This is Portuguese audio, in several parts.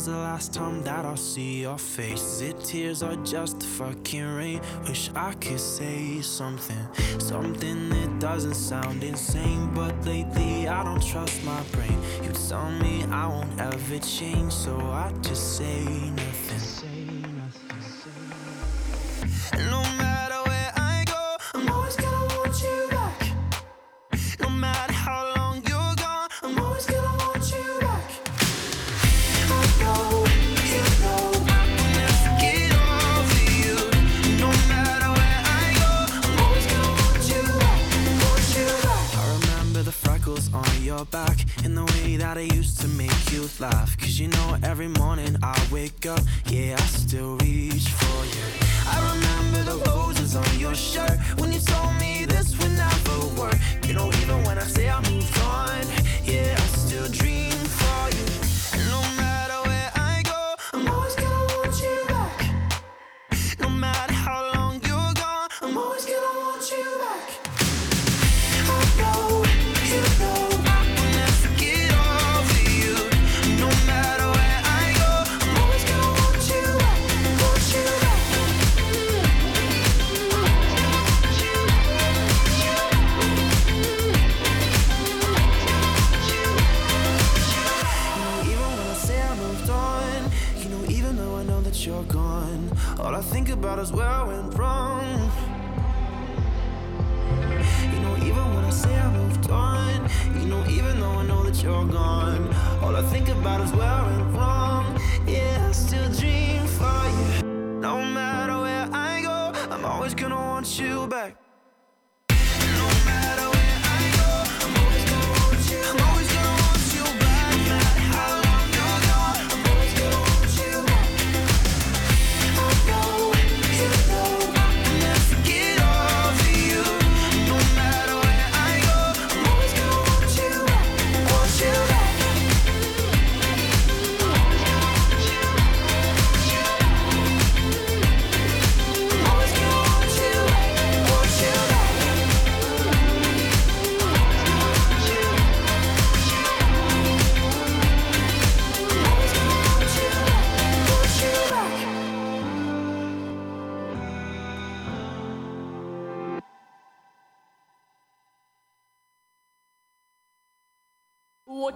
is the last time that I'll see your face. Is it tears or just fucking rain? Wish I could say something, something that doesn't sound insane. But lately I don't trust my brain. You tell me I won't ever change, so I just say nothing.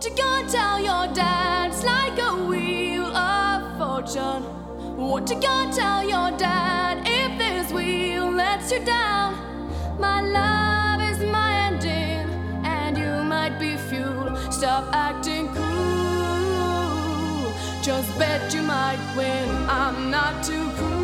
To go tell your dance like a wheel of fortune. What to go tell your dad if this wheel lets you down. My love is my ending, and you might be fuel. Stop acting cool. Just bet you might win. I'm not too cool.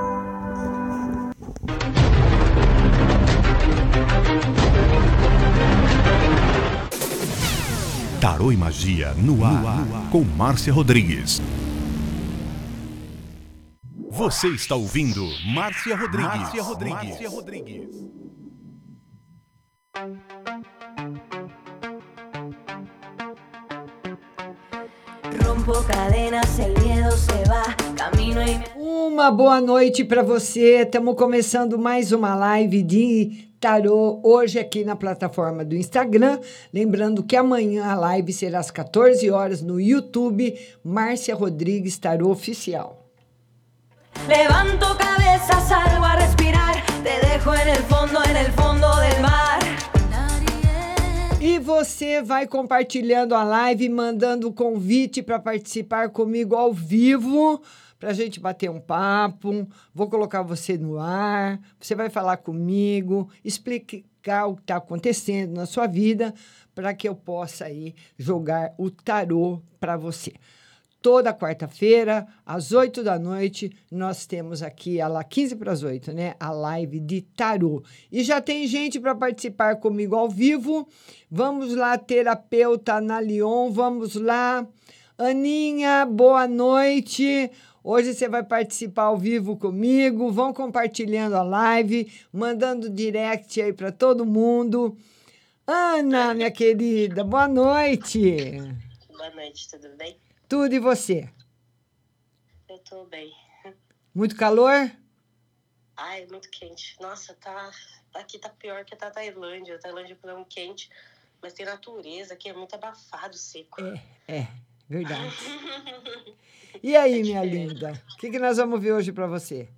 Tarô e Magia no ar, com Márcia Rodrigues. Você está ouvindo Márcia Rodrigues. Márcia Rodrigues. Márcia Rodrigues. Rompo cadenas, el miedo se va, camino y Uma boa noite para você. Estamos começando mais uma live de tarô hoje aqui na plataforma do Instagram. Lembrando que amanhã a live será às 14 horas no YouTube, Márcia Rodrigues Tarô Oficial. Levanto cabeza, salgo a respirar, te dejo en el fondo, en el fondo del mar. E você vai compartilhando a live, mandando o convite para participar comigo ao vivo, para a gente bater um papo. Vou colocar você no ar, você vai falar comigo, explicar o que está acontecendo na sua vida, para que eu possa aí jogar o tarô para você. Toda quarta-feira, às 8 da noite, nós temos aqui, a lá 15 para as 8, né? A live de tarô. E já tem gente para participar comigo ao vivo. Vamos lá, terapeuta na Lyon, vamos lá. Aninha, boa noite. Hoje você vai participar ao vivo comigo. Vão compartilhando a live, mandando direct aí para todo mundo. Ana, minha querida, boa noite. Boa noite, tudo bem? Tudo e você? Eu tô bem. Muito calor? Ai, muito quente. Nossa, tá. Aqui tá pior que a Tailândia. A Tailândia é um quente, mas tem natureza aqui, é muito abafado, seco. É, é, verdade. E aí, minha linda? O que, que nós vamos ver hoje para você?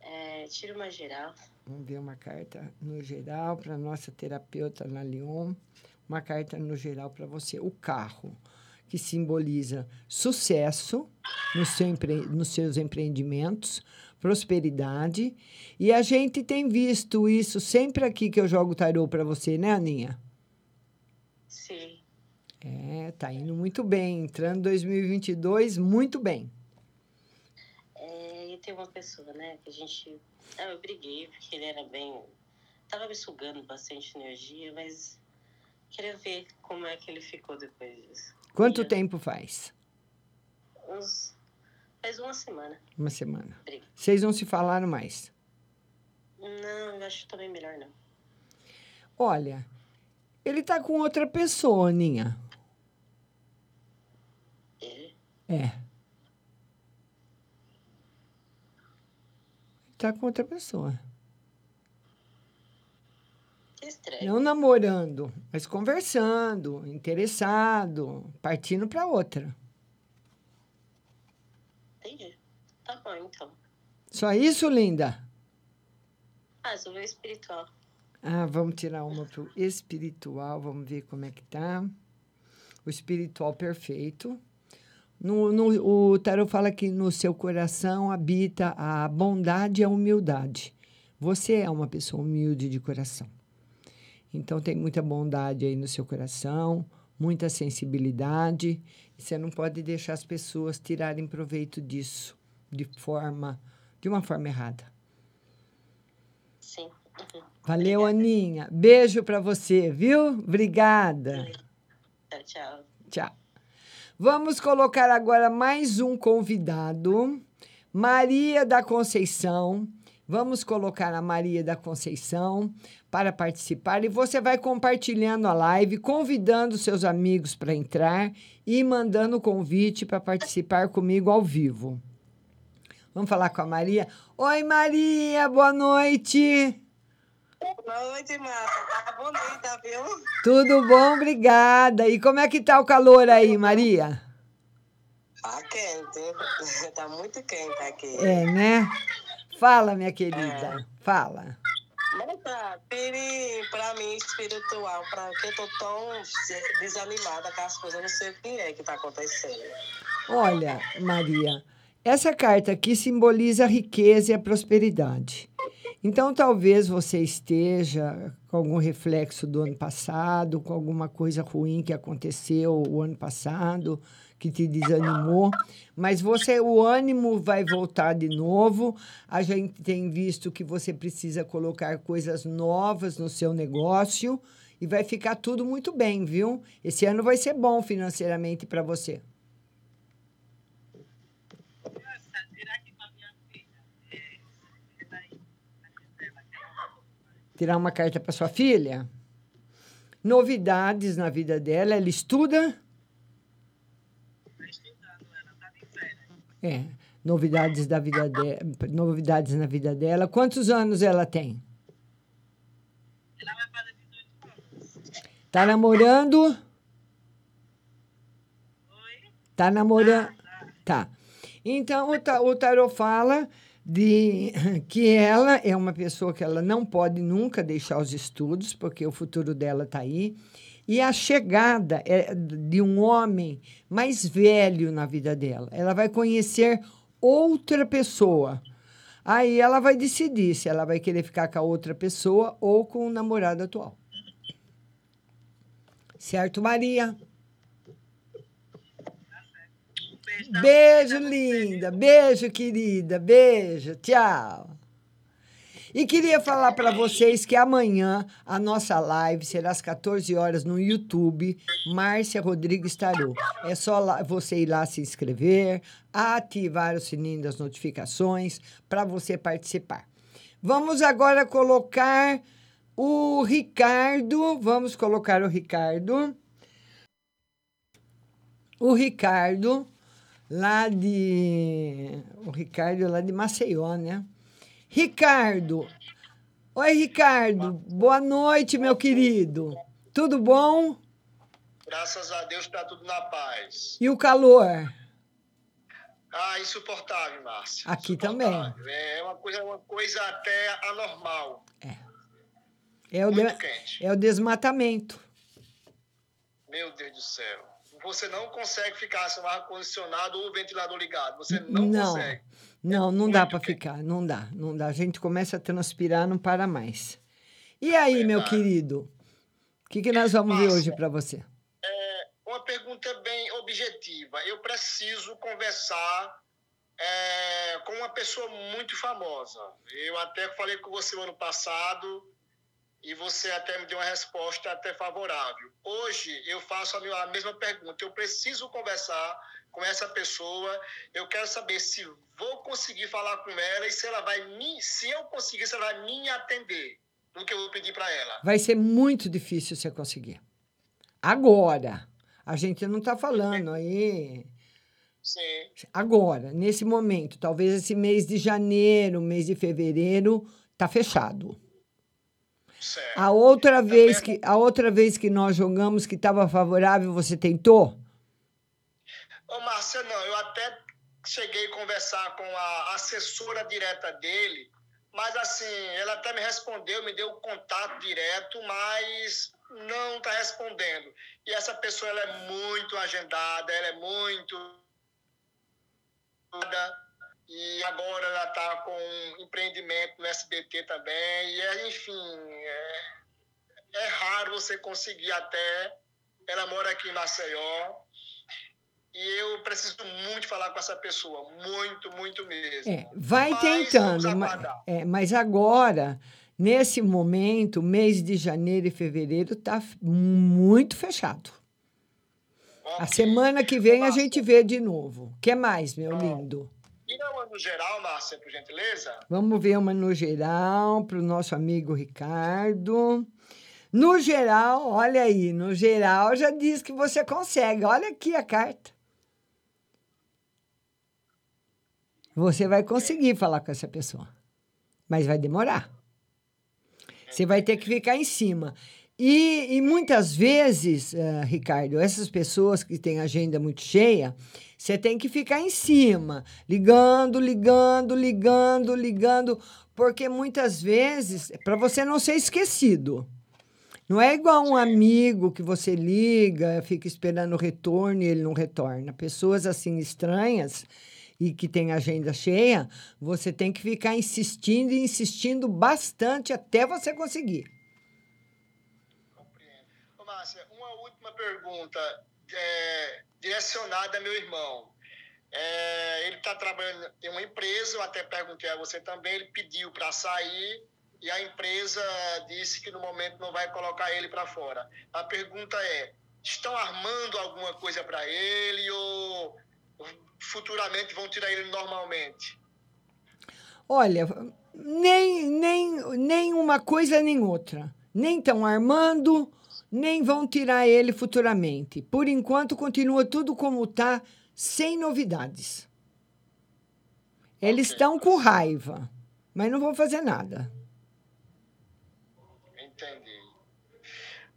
É, tira uma geral. Vamos ver uma carta no geral para nossa terapeuta na Lyon. Uma carta no geral para você. O carro, que simboliza sucesso no seu empre... nos seus empreendimentos, prosperidade. E a gente tem visto isso sempre aqui que eu jogo tarô para você, né, Aninha? É, tá indo muito bem. Entrando 2022, muito bem. É, e tem uma pessoa, né, que a gente. Ah, eu briguei porque ele era bem. Tava me sugando bastante energia, mas queria ver como é que ele ficou depois disso. Quanto E, tempo faz? Uns. Faz uma semana. Uma semana. Briga. Vocês não se falaram mais? Não, eu acho também melhor não. Olha, ele tá com outra pessoa, Aninha. Ele? É. Tá com outra pessoa. Eles estranho. Não namorando, mas conversando, interessado, partindo para outra. Entendi. Tá bom, então. Só isso, linda? Ah, sobre o espiritual. Ah, vamos tirar uma pro espiritual, vamos ver como é que tá. O espiritual perfeito. No, no, o tarot fala que no seu coração habita a bondade e a humildade. Você é uma pessoa humilde de coração. Então tem muita bondade aí no seu coração, muita sensibilidade. Você não pode deixar as pessoas tirarem proveito disso de forma, de uma forma errada. Sim. Uhum. Valeu, Aninha. Beijo para você, viu? Obrigada. Tchau, tchau. Tchau. Vamos colocar agora mais um convidado, Maria da Conceição. Vamos colocar a Maria da Conceição para participar e você vai compartilhando a live, convidando seus amigos para entrar e mandando o convite para participar comigo ao vivo. Vamos falar com a Maria. Oi, Maria, boa noite. Boa noite, Marta. Tá bonita, viu? Tudo bom? Obrigada. E como é que tá o calor aí, Maria? Tá quente. Tá muito quente aqui. É, né? Fala, minha querida. Fala. Marta, pire pra mim espiritual, pra que eu tô tão desanimada com as coisas, eu não sei o que é que tá acontecendo. Olha, Maria, essa carta aqui simboliza a riqueza e a prosperidade. Então, talvez você esteja com algum reflexo do ano passado, com alguma coisa ruim que aconteceu o ano passado, que te desanimou, mas você o ânimo vai voltar de novo. A gente tem visto que você precisa colocar coisas novas no seu negócio e vai ficar tudo muito bem, viu? Esse ano vai ser bom financeiramente para você. Tirar uma carta para sua filha. Novidades na vida dela, ela estuda? É, novidades da vida dela, novidades na vida dela. Quantos anos ela tem? Ela vai fazer 18 anos. Tá namorando? Oi? Tá namorando? Tá. Então o, ta, o tarot fala de que ela é uma pessoa que ela não pode nunca deixar os estudos, porque o futuro dela está aí. E a chegada é de um homem mais velho na vida dela. Ela vai conhecer outra pessoa. Aí ela vai decidir se ela vai querer ficar com a outra pessoa ou com o namorado atual. Certo, Maria? Beijo, linda. Beijo, querida. Beijo. Tchau. E queria falar para vocês que amanhã a nossa live será às 14 horas no YouTube, Márcia Rodrigues Tarô. É só lá, você ir lá se inscrever, ativar o sininho das notificações para você participar. Vamos agora colocar o Ricardo. Vamos colocar o Ricardo. O Ricardo lá de. O Ricardo é lá de Maceió, né? Ricardo. Oi, Ricardo. Boa noite, meu querido. Tudo bom? Graças a Deus está tudo na paz. E o calor? Ah, insuportável, Márcia. Aqui também. É uma coisa, uma coisa até anormal. É. É o, de... é o desmatamento. Meu Deus do céu. Você não consegue ficar sem o ar-condicionado ou o ventilador ligado. Você não, não consegue. Não, não dá para ficar. Não dá, não dá. A gente começa a transpirar, não para mais. E aí, meu querido? O que, que nós vamos Márcia, ver hoje para você? É uma pergunta bem objetiva. Eu preciso conversar é, com uma pessoa muito famosa. Eu até falei com você no ano passado e você até me deu uma resposta até favorável. Hoje eu faço a, mesma pergunta. Eu preciso conversar com essa pessoa. Eu quero saber se vou conseguir falar com ela e se ela vai me, se eu conseguir, se ela vai me atender no que eu vou pedir para ela. Vai ser muito difícil você conseguir. Agora, a gente não está falando aí. Sim. Agora, nesse momento, talvez esse mês de janeiro, mês de fevereiro, tá fechado. Certo. A outra vez que a outra vez que nós jogamos que estava favorável, você tentou? Ô, Márcia, não, eu até cheguei a conversar com a assessora direta dele, mas assim, ela até me respondeu, me deu o contato direto, mas não está respondendo. E essa pessoa ela é muito agendada, ela é muito. E agora ela está com um empreendimento no SBT também. E é, enfim, é, é raro você conseguir até. Ela mora aqui em Maceió. E eu preciso muito falar com essa pessoa, muito, muito mesmo. É, vai Mas tentando, vamos ma- aguardar. é, mas agora, nesse momento, mês de janeiro e fevereiro, está muito fechado. A semana que vem a gente vê de novo. O que mais, meu lindo? E não, no geral, Márcia, por gentileza? Vamos ver uma no geral para o nosso amigo Ricardo. No geral, olha aí, no geral já diz que você consegue. Olha aqui a carta. Você vai conseguir falar com essa pessoa, mas vai demorar. Você vai ter que ficar em cima. E, e muitas vezes, eh, Ricardo, essas pessoas que têm agenda muito cheia, você tem que ficar em cima, ligando, ligando, ligando, ligando, porque muitas vezes, para você não ser esquecido. Não é igual um amigo que você liga, fica esperando o retorno e ele não retorna. Pessoas assim estranhas e que têm agenda cheia, você tem que ficar insistindo e insistindo bastante até você conseguir. Ô, Márcia, uma última pergunta é, direcionada a meu irmão. É, ele está trabalhando em uma empresa, eu até perguntei a você também, ele pediu para sair e a empresa disse que no momento não vai colocar ele para fora. A pergunta é: estão armando alguma coisa para ele ou futuramente vão tirar ele normalmente? Olha, nem, nem, nem uma coisa nem outra. Nem estão armando, nem vão tirar ele futuramente. Por enquanto, continua tudo como está, sem novidades. Eles estão com raiva, mas não vão fazer nada. Entendi.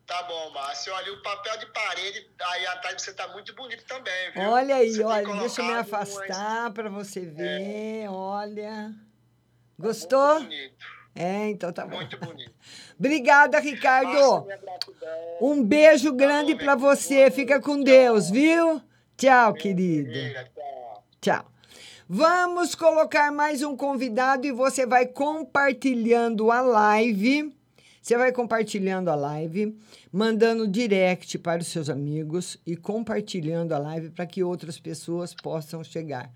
Tá bom, Márcio. Olha, o papel de parede aí atrás você tá muito bonito também, viu? Olha aí, Você olha, deixa eu me afastar para você ver. Olha. Gostou? É, então tá bom. Muito bonito. Obrigada, Ricardo. Um beijo grande para você. Fica com Deus, viu? Tchau, querido. Tchau. Vamos colocar mais um convidado e você vai compartilhando a live. Você vai compartilhando a live, mandando direct para os seus amigos e compartilhando a live para que outras pessoas possam chegar.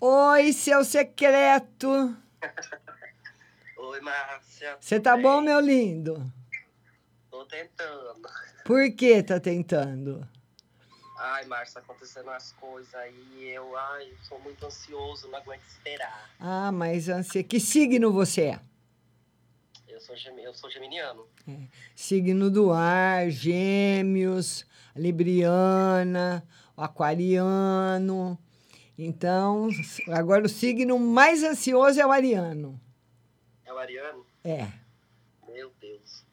Oi, seu secreto. Oi, Márcia. Você tá bom, meu lindo? Tô tentando. Por que tá tentando? Ai, Márcia, acontecendo as coisas aí, eu, ai, sou muito ansioso, não aguento esperar. Ah, mas ansia, que signo você é? Eu sou, gem- eu sou geminiano. Signo do ar, gêmeos, libriana, aquariano. Então, agora o signo mais ansioso é o ariano. É o ariano? É. Meu Deus.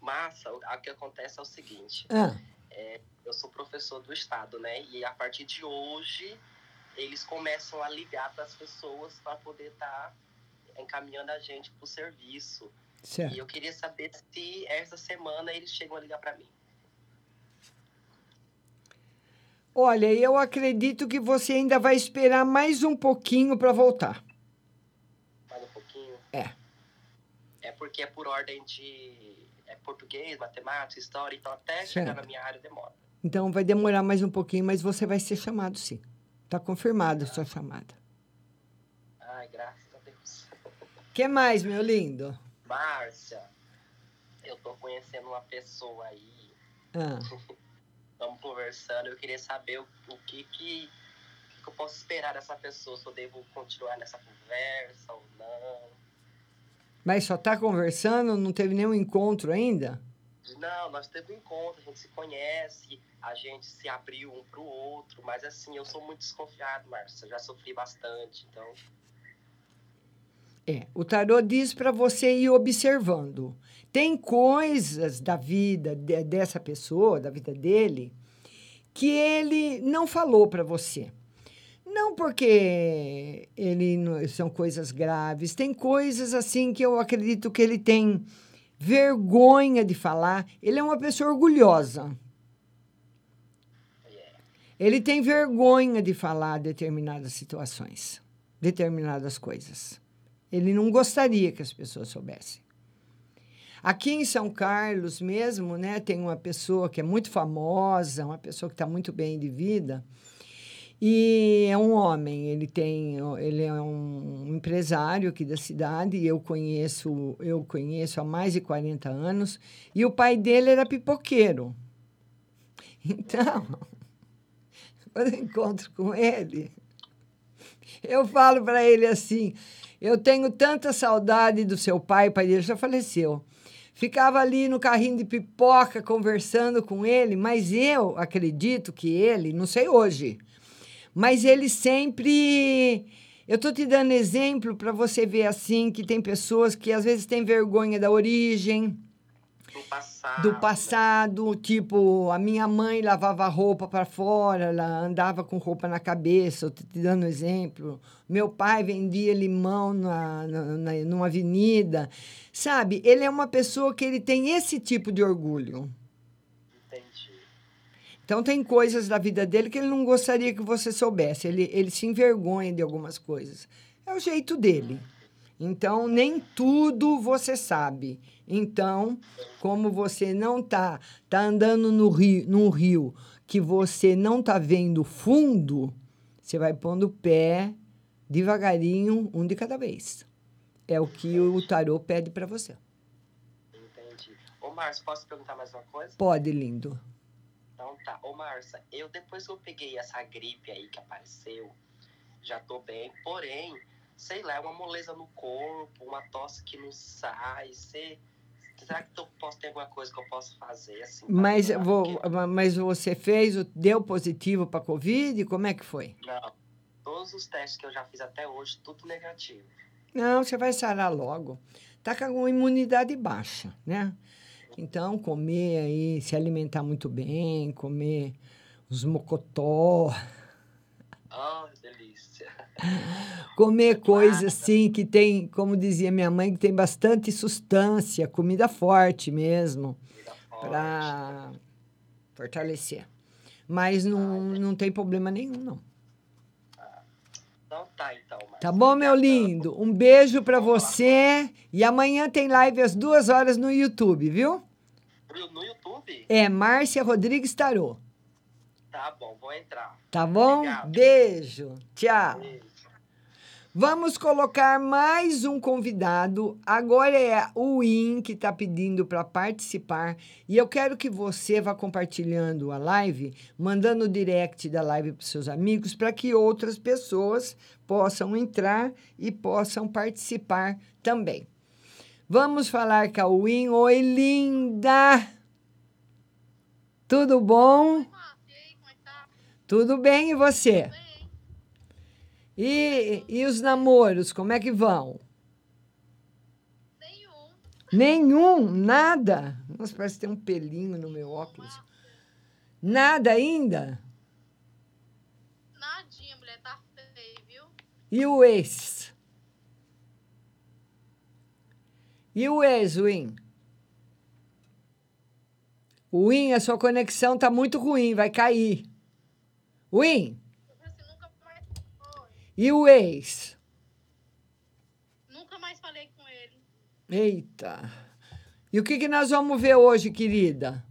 Massa, o que acontece é o seguinte. Ah. É, eu sou professor do estado, né? E a partir de hoje, eles começam a ligar para as pessoas para poder estar encaminhando a gente para o serviço. Certo. E eu queria saber se essa semana eles chegam a ligar para mim. Olha, eu acredito que você ainda vai esperar mais um pouquinho para voltar. Mais um pouquinho. É. É porque é por ordem de é português, matemática, história, então até chegar Certo. na minha área demora. Então vai demorar mais um pouquinho, mas você vai ser chamado sim. Tá confirmada a sua chamada. Ai, graças a Deus. que mais, meu lindo? Márcia, eu tô conhecendo uma pessoa aí, Ah, estamos conversando, eu queria saber o, o que, que que eu posso esperar dessa pessoa, se eu devo continuar nessa conversa ou não. Mas só tá conversando, não teve nenhum encontro ainda? Não, nós temos um encontro, a gente se conhece, a gente se abriu um pro outro, mas assim, eu sou muito desconfiado, Márcia, eu já sofri bastante, então... É, o tarô diz para você ir observando. Tem coisas da vida de- dessa pessoa, da vida dele, que ele não falou para você. Não porque ele são coisas graves, tem coisas assim que eu acredito que ele tem vergonha de falar. Ele é uma pessoa orgulhosa. Ele tem vergonha de falar determinadas situações, determinadas coisas. Ele não gostaria que as pessoas soubessem. Aqui em São Carlos mesmo, né, tem uma pessoa que é muito famosa, uma pessoa que está muito bem de vida, e é um homem. Ele tem, ele é um empresário aqui da cidade. Eu conheço, eu conheço há mais de 40 anos. E o pai dele era pipoqueiro. Então, quando eu encontro com ele, eu falo para ele assim: eu tenho tanta saudade do seu pai, o pai dele já faleceu. Ficava ali no carrinho de pipoca conversando com ele, mas eu acredito que ele, não sei hoje, mas ele sempre. Eu estou te dando exemplo para você ver assim que tem pessoas que às vezes têm vergonha da origem, Do passado. do passado, tipo, a minha mãe lavava roupa para fora, ela andava com roupa na cabeça, eu te dando exemplo. Meu pai vendia limão na, na, na- numa avenida. Sabe, ele é uma pessoa que ele tem esse tipo de orgulho. Então tem coisas da vida dele que ele não gostaria que você soubesse. Ele, ele se envergonha de algumas coisas. É o jeito dele. Então, nem tudo você sabe. Então, como você não tá, tá andando no rio, num rio que você não tá vendo fundo, você vai pondo o pé devagarinho, um de cada vez. É o que o tarô pede para você. Entendi. Ô, Márcio, posso perguntar mais uma coisa? Pode, lindo. Então tá. Ô, Márcia, eu depois que eu peguei essa gripe aí que apareceu, já tô bem. Porém, sei lá, é uma moleza no corpo, uma tosse que não sai. Sei... Será que eu posso ter alguma coisa que eu possa fazer assim? Mas, vou, mas você fez, deu positivo para Covid? Como é que foi? Não. Todos os testes que eu já fiz até hoje, tudo negativo. Não, você vai sarar logo. Tá com a imunidade baixa, né? Então, comer aí, se alimentar muito bem, comer os mocotó, Ah, delícia. comer coisas assim que tem, como dizia minha mãe, que tem bastante sustância, comida forte mesmo, para fortalecer. Mas não, não tem problema nenhum, não. Tá, bom, meu lindo? Um beijo para você. E amanhã tem live às duas horas no YouTube, viu? No YouTube? É Márcia Rodrigues Tarô. Tá bom, vou entrar. Tá bom? Obrigado. Beijo. Tchau. Vamos colocar mais um convidado. Agora é o In que está pedindo para participar. E eu quero que você vá compartilhando a live, mandando o direct da live para seus amigos, para que outras pessoas possam entrar e possam participar também. Vamos falar Win. Oi, linda! Tudo bom? Tudo bem, e você? E, e os namoros, como é que vão? Nenhum. Nenhum? Nada? Nossa, parece que tem um pelinho no meu óculos. Nada ainda? Nadinha, mulher, tá feio, viu? E o ex? E o ex, Win? Win, a sua conexão tá muito ruim, vai cair. Win? E o ex? Nunca mais falei com ele. Eita. E o que, que nós vamos ver hoje, querida?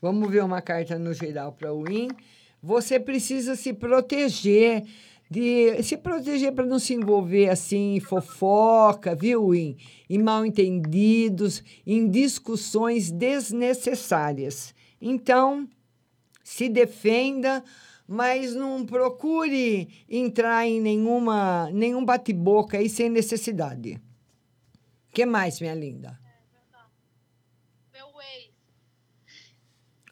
Vamos ver uma carta no geral para o Win. Você precisa se proteger de se proteger para não se envolver assim em fofoca, viu, Win? Em mal entendidos, em discussões desnecessárias. Então, se defenda, mas não procure entrar em nenhuma nenhum bate-boca aí sem necessidade. Que mais, minha linda? Meu ex.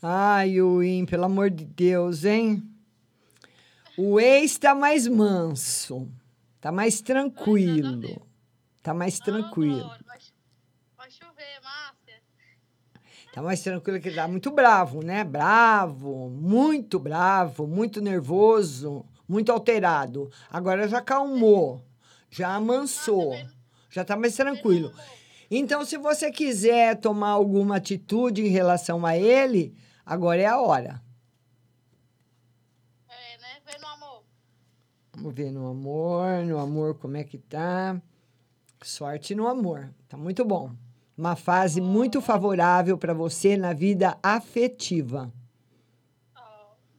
Ai, Win, pelo amor de Deus, hein? O ex tá mais manso. Tá mais tranquilo. Tá mais tranquilo. Vai chover, Márcia. Tá mais tranquilo que ele tá muito bravo, né? Bravo, muito bravo, muito nervoso, muito alterado. Agora já acalmou, já amansou, já tá mais tranquilo. Então, se você quiser tomar alguma atitude em relação a ele, agora é a hora. É, né? Vem no amor. Vamos ver no amor, no amor como é que tá. Sorte no amor, tá muito bom. Uma fase muito favorável para você na vida afetiva.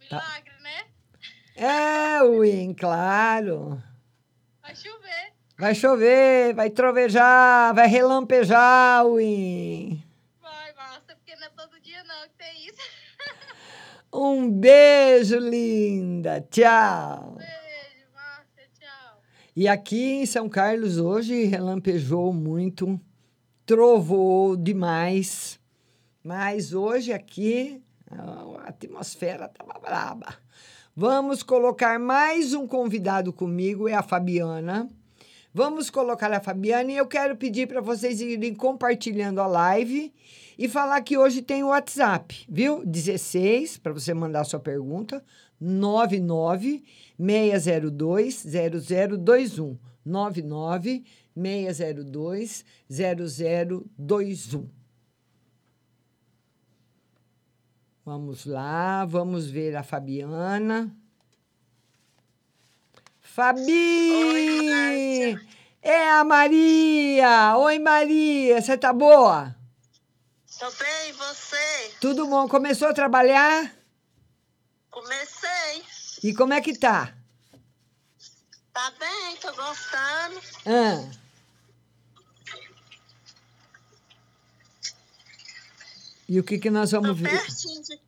Tá. Milagre, né? É, Win, claro. Vai chover. Vai chover, vai trovejar, vai relampejar, Win. Vai, Márcia, porque não é todo dia não que tem isso. Um beijo, linda. Tchau. Beijo, Márcia, tchau. E aqui em São Carlos hoje relampejou muito, trovoou demais. Mas hoje aqui a atmosfera estava braba. Vamos colocar mais um convidado comigo, é a Fabiana. Vamos colocar a Fabiana e eu quero pedir para vocês irem compartilhando a live e falar que hoje tem o WhatsApp, viu? 16 para você mandar sua pergunta, 99 602 0021. 99 602 0021. Vamos lá, vamos ver a Fabiana. Fabi! é a Maria! Oi, Maria, você tá boa? Tô bem, você? Tudo bom? Começou a trabalhar? Comecei. E como é que tá? Tá bem, tô gostando. Ah, e o que, que nós vamos ver? Pertinho de,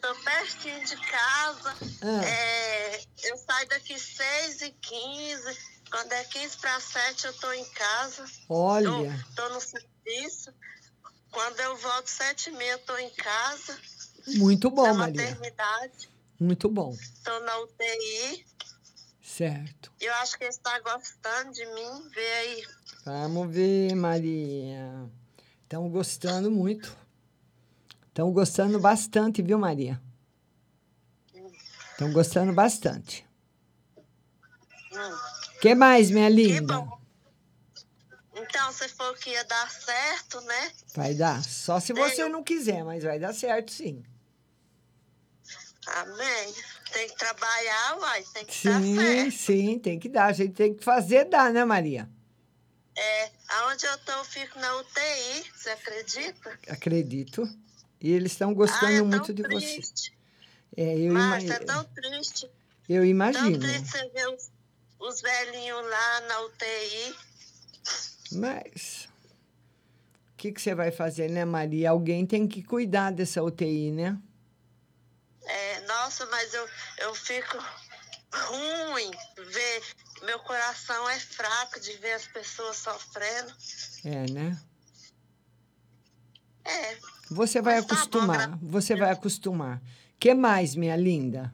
tô pertinho de casa. Ah. É, eu saio daqui 6 e 15. Quando é 15 para 7, eu tô em casa. Olha. Tô no serviço. Quando eu volto 7 e meia, tô em casa. Muito bom, na Maria. maternidade. Muito bom. Tô na UTI. Certo. Eu acho que ele está gostando de mim. Vê aí. Vamos ver, Maria. Estão gostando muito. Estão gostando bastante, viu, Maria? Estão gostando bastante. Hum. que mais, minha linda? Então, você falou que ia dar certo, né? Vai dar. Só se você não quiser, mas vai dar certo, sim. Amém. Tem que trabalhar, uai. Tem que dar Sim, certo. sim, tem que dar. A gente tem que fazer dar, né, Maria? É, aonde eu tô, eu fico na UTI. Você acredita? Acredito. E eles estão gostando Ai, é tão muito de você. triste. É, eu, Márcia, ima- é tão triste. eu Tão imagino. triste você ver os, os velhinhos lá na UTI. Mas o que, que você vai fazer, né, Maria? Alguém tem que cuidar dessa UTI, né? É, nossa, mas eu, eu fico ruim ver. Meu coração é fraco de ver as pessoas sofrendo. É, né? É, Você vai Mas tá bom, acostumar. Você vai acostumar. que mais, minha linda?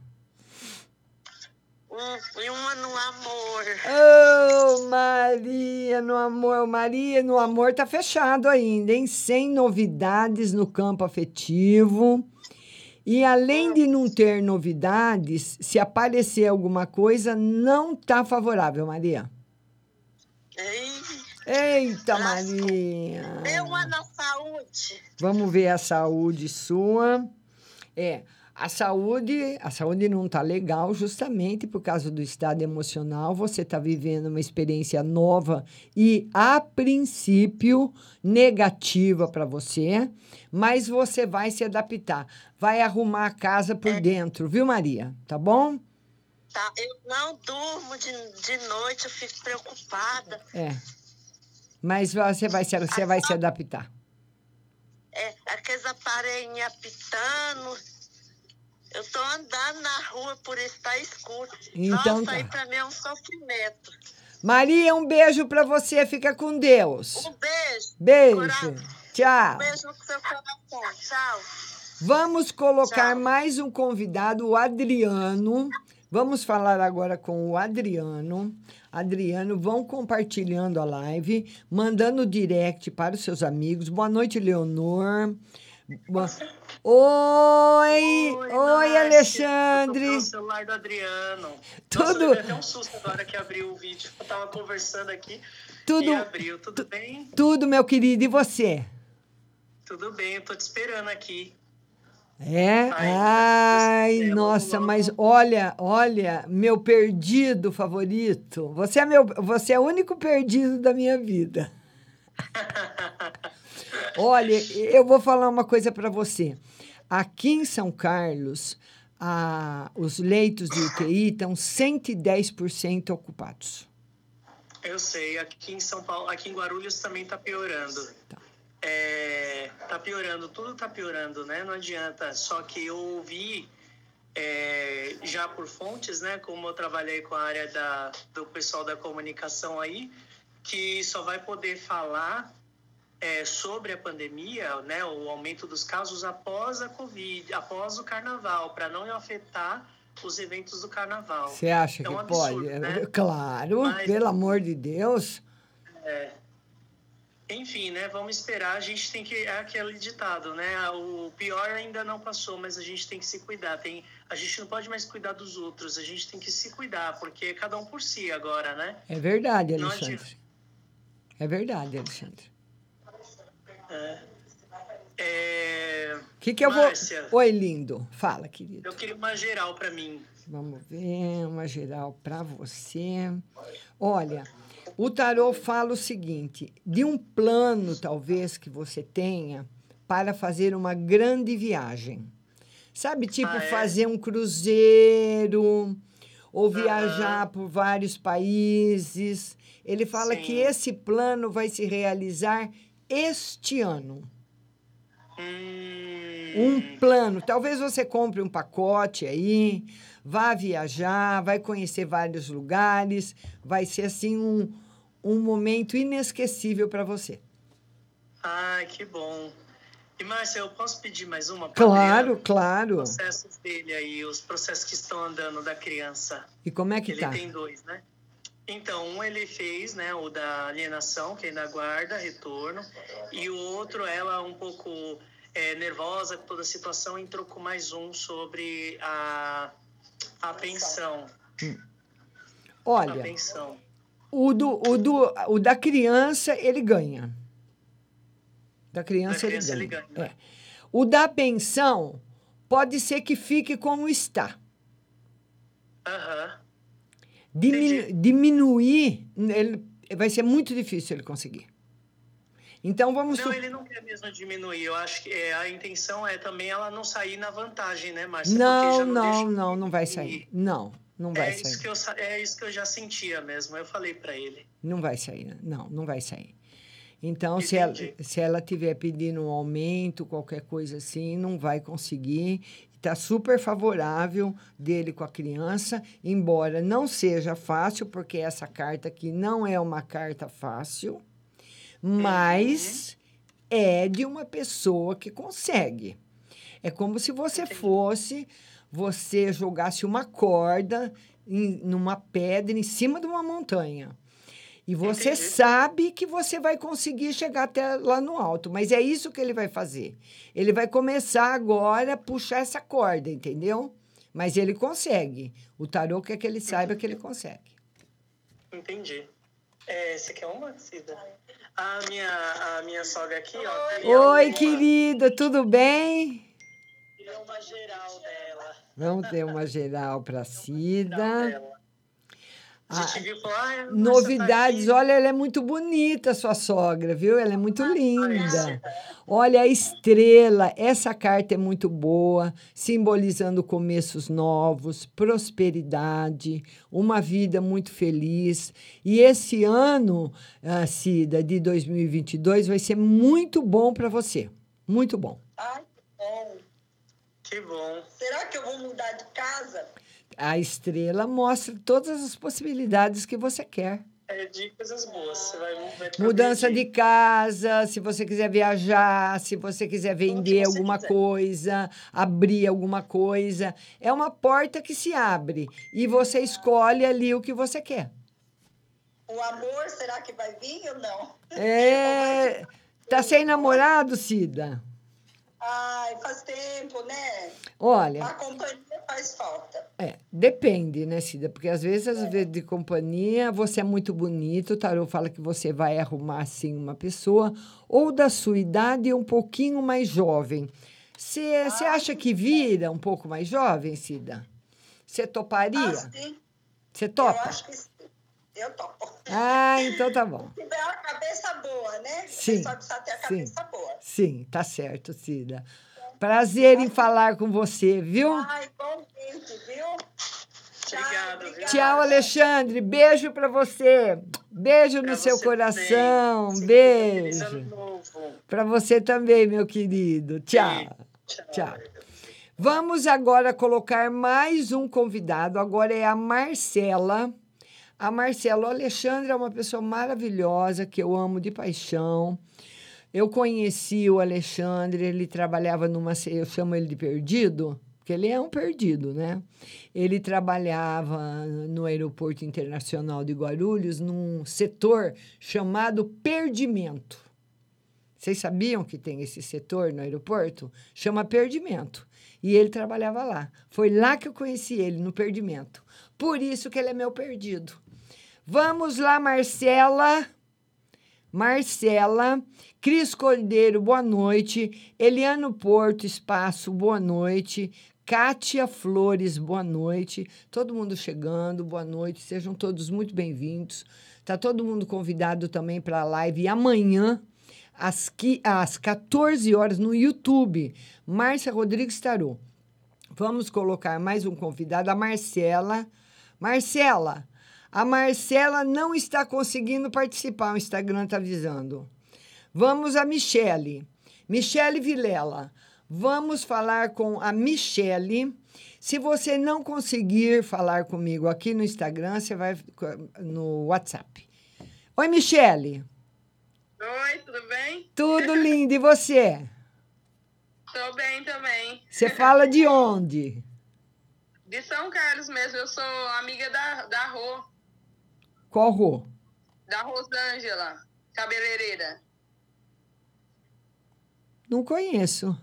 Um, e uma no amor. Oh, Maria, no amor. Maria, no amor tá fechado ainda, hein? Sem novidades no campo afetivo. E além de não ter novidades, se aparecer alguma coisa, não tá favorável, Maria. Eita, Maria. Dê uma na saúde. Vamos ver a saúde sua. É, a saúde, a saúde não tá legal justamente por causa do estado emocional. Você está vivendo uma experiência nova e a princípio negativa para você, mas você vai se adaptar, vai arrumar a casa por dentro, viu, Maria? Tá bom? Tá? Eu não durmo de, de noite, eu fico preocupada. É. Mas você vai se, você vai se adaptar. É, aqueles aparelhos apitando. Eu tô andando na rua por tá escuro. Então Nossa, tá. aí pra mim é um sofrimento. Maria, um beijo para você. Fica com Deus. Um beijo. Beijo. Tchau. Um beijo no seu coração. Tchau. Vamos colocar mais um convidado, o Adriano. Vamos falar agora com o Adriano. Adriano, vão compartilhando a live, mandando direct para os seus amigos. Boa noite, Leonor. Boa- Oi, oi, Alexandre. o celular do Adriano. Tudo- Nossa, eu dei até um susto agora que abriu o vídeo. Eu tava conversando aqui Tudo- e abriu. Tudo bem? Tudo, meu querido, e você? Tudo bem, eu tô te esperando aqui. É? Ai, nossa, mas olha, olha, meu perdido favorito. Você é meu, você é o único perdido da minha vida. Olha, eu vou falar uma coisa para você. Aqui em São Carlos, a- os leitos de UTI estão 110% ocupados. Eu sei, aqui em São Paulo, aqui em Guarulhos também tá piorando. É, tá piorando, tudo tá piorando, né? Não adianta. Só que eu ouvi é, já por fontes, né? Como eu trabalhei com a área da, do pessoal da comunicação aí, que só vai poder falar é, sobre a pandemia, né? O aumento dos casos após a Covid, após o carnaval, para não afetar os eventos do carnaval. Você acha É um que absurdo, pode? né? Claro, Mas- pelo amor de Deus. É. Enfim, né? Vamos esperar. A gente tem que. É aquele ditado, né? O pior ainda não passou, mas a gente tem que se cuidar. Tem, a gente não pode mais cuidar dos outros. A gente tem que se cuidar, porque é cada um por si agora, né? É verdade, Alexandre. É verdade, Alexandre. É. É, O que, que eu Márcia, vou. Oi, lindo. Fala, querido. Eu queria uma geral para mim. Vamos ver uma geral para você. Olha, o tarô fala o seguinte: de um plano, talvez, que você tenha para fazer uma grande viagem. Sabe, tipo, Ah, é? fazer um cruzeiro ou viajar por vários países. Ele fala que Sim. esse plano vai se realizar este ano. Um plano. Talvez você compre um pacote aí, vá viajar, vai conhecer vários lugares. Vai ser assim um, um momento inesquecível para você. Ai, que bom. E, Márcia, eu posso pedir mais uma? Claro, Adriano? claro. Os processos dele aí, os processos que estão andando da criança. E como é que ele tá? tem dois, né? Então, um ele fez, né, o da alienação, que ainda aguarda retorno, e o outro, ela um pouco é, nervosa com toda a situação, entrou com mais um sobre a, a pensão. A Olha, pensão. o, do, o, do, o da criança ele ganha. Da criança, Da criança ele ele ganha. ganha. É. O da pensão pode ser que fique como está. Aham. Diminu- diminuir, ele, vai ser muito difícil ele conseguir. Então vamos Não, ele não quer mesmo diminuir. Eu acho que é, a intenção é também ela não sair na vantagem, né, Márcia? Não, não, deixa- não, não vai sair. Não, não vai é isso sair. que eu é isso que eu já sentia mesmo. Eu falei para ele. Não vai sair, não, não vai sair. Então, se ela, se ela tiver pedindo um aumento, qualquer coisa assim, não vai conseguir. Está super favorável dele com a criança, embora não seja fácil, porque essa carta aqui não é uma carta fácil, mas é de uma pessoa que consegue. É como se você fosse, você jogasse uma corda em, numa pedra em cima de uma montanha. E você sabe que você vai conseguir chegar até lá no alto, mas é isso que ele vai fazer. Ele vai começar agora a puxar essa corda, entendeu? Mas ele consegue. O tarô quer que ele saiba que ele consegue. Entendi. É, você quer uma, Cida? A minha, a minha sogra aqui, ó. queria Oi, uma- querida, tudo bem? queria uma geral dela. Vamos ter uma geral para Cida. A gente viu e ah, Márcia, tá Novidades, olha, ela é muito bonita, sua sogra, viu? Ela é muito linda. Olha a estrela, essa carta é muito boa, simbolizando começos novos, prosperidade, uma vida muito feliz. E esse ano, ah, Cida, de 2022, vai ser muito bom para você. Muito bom. Ai, que bom. Que bom. Será que eu vou mudar de casa? A estrela mostra todas as possibilidades que você quer. É de coisas boas. Você vai, vai Mudança de casa, se você quiser viajar, se você quiser vender você alguma quiser. coisa, abrir alguma coisa. É uma porta que se abre e você escolhe ali o que você quer. O amor, será que vai vir ou não? É. Tá sem namorado, Cida? Ai, faz tempo, né? Olha. A companhia faz falta. É, depende, né, Cida? Porque às vezes, às vezes de companhia, você é muito bonito, o tarô fala que você vai arrumar, assim, uma pessoa, ou da sua idade, um pouquinho mais jovem. Você acha que vira um pouco mais jovem, Cida? Você toparia? Ah, sim. Você topa? Eu acho que sim. Eu topo. Ah, então tá bom. Se tiver uma cabeça boa, né? Sim, pessoa precisa ter a sim. cabeça boa. Sim, tá certo, Cida. Prazer em falar com você, viu? Ai, igualmente, viu? Obrigada? Tchau, Alexandre. Beijo pra você. Beijo no seu coração. Beijo. Pra você também, meu querido. Tchau. Tchau. Vamos agora colocar mais um convidado. Agora é a Marcela. A Marcela, Alexandre é uma pessoa maravilhosa que eu amo de paixão. Eu conheci o Alexandre, ele trabalhava numa. Eu chamo ele de perdido, porque ele é um perdido, né? Ele trabalhava no Aeroporto Internacional de Guarulhos, num setor chamado perdimento. Vocês sabiam que tem esse setor no aeroporto? Chama perdimento. E ele trabalhava lá. Foi lá que eu conheci ele, no perdimento. Por isso que ele é meu perdido. Vamos lá, Marcela. Marcela. Cris Cordeiro, boa noite. Eliano Porto, Espaço, boa noite. Kátia Flores, boa noite. Todo mundo chegando, boa noite. Sejam todos muito bem-vindos. Tá todo mundo convidado também para a live amanhã, às, qui- às 14 horas, no YouTube. Márcia Rodrigues Tarô. Vamos colocar mais um convidado, a Marcela. Marcela, a Marcela não está conseguindo participar, o Instagram está avisando. Vamos a Michele. Michele Vilela. Vamos falar com a Michele. Se você não conseguir falar comigo aqui no Instagram, você vai no WhatsApp. Oi, Michele. Oi, tudo bem? Tudo lindo. E você? Tô bem também. Você fala de onde? De São Carlos mesmo, eu sou amiga da, da Rô, Qual rua? da Rosângela, cabeleireira. Não conheço.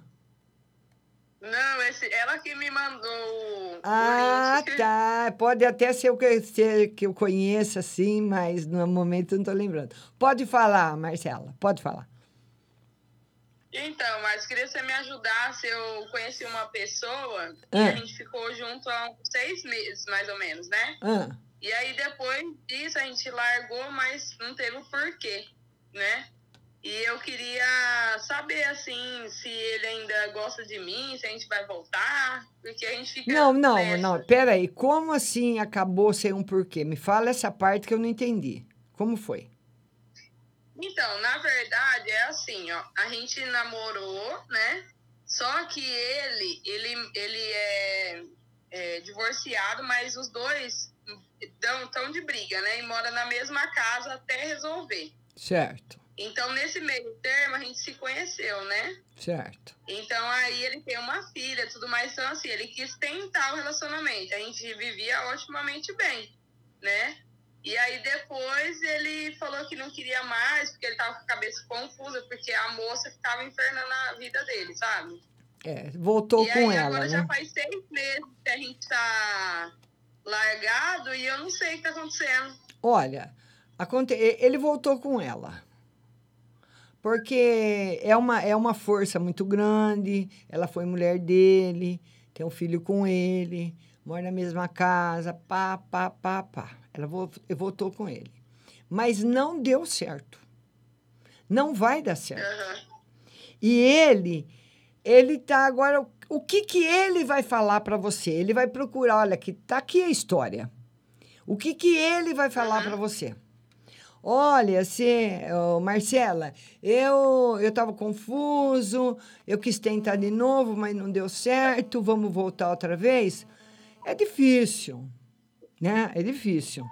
Não, esse, ela que me mandou Ah, link. tá. Pode até ser o que, ser que eu conheça, assim, mas no momento não estou lembrando. Pode falar, Marcela, pode falar. Então, mas queria que você me ajudasse. Eu conheci uma pessoa e Ah. a gente ficou junto há seis meses, mais ou menos, né? Ah, E aí depois disso a gente largou, mas não teve o porquê, né? E eu queria saber, assim, se ele ainda gosta de mim, se a gente vai voltar, porque a gente fica. não, não, nessa. não. Peraí, como assim acabou sem um porquê? Me fala essa parte que eu não entendi. Como foi? Então, na verdade, é assim, ó. A gente namorou, né? Só que ele, ele, ele é, é divorciado, mas os dois estão de briga, né? E moram na mesma casa até resolver. Certo, Então, nesse meio termo, a gente se conheceu, né? certo. Então, aí ele tem uma filha, tudo mais. Então, assim, ele quis tentar o relacionamento. A gente vivia otimamente bem, né? E aí, depois, ele falou que não queria mais, porque ele tava com a cabeça confusa, porque a moça ficava infernando a vida dele, sabe? É, voltou e com aí, ela, agora né? já faz seis meses que a gente tá largado e eu não sei o que tá acontecendo. Olha, aconte... ele voltou com ela. Porque é uma, é uma força muito grande, ela foi mulher dele, tem um filho com ele, mora na mesma casa, pá, pá, pá, pá. Ela vo- voltou com ele. Mas não deu certo. Não vai dar certo. E ele, ele tá agora. o- que que ele vai falar para você? Ele vai procurar, olha, que tá aqui a história. O que que ele vai falar para você? Olha, você, ô, Marcela, eu eu estava confuso, eu quis tentar de novo, mas não deu certo, vamos voltar outra vez? É difícil, né? É difícil.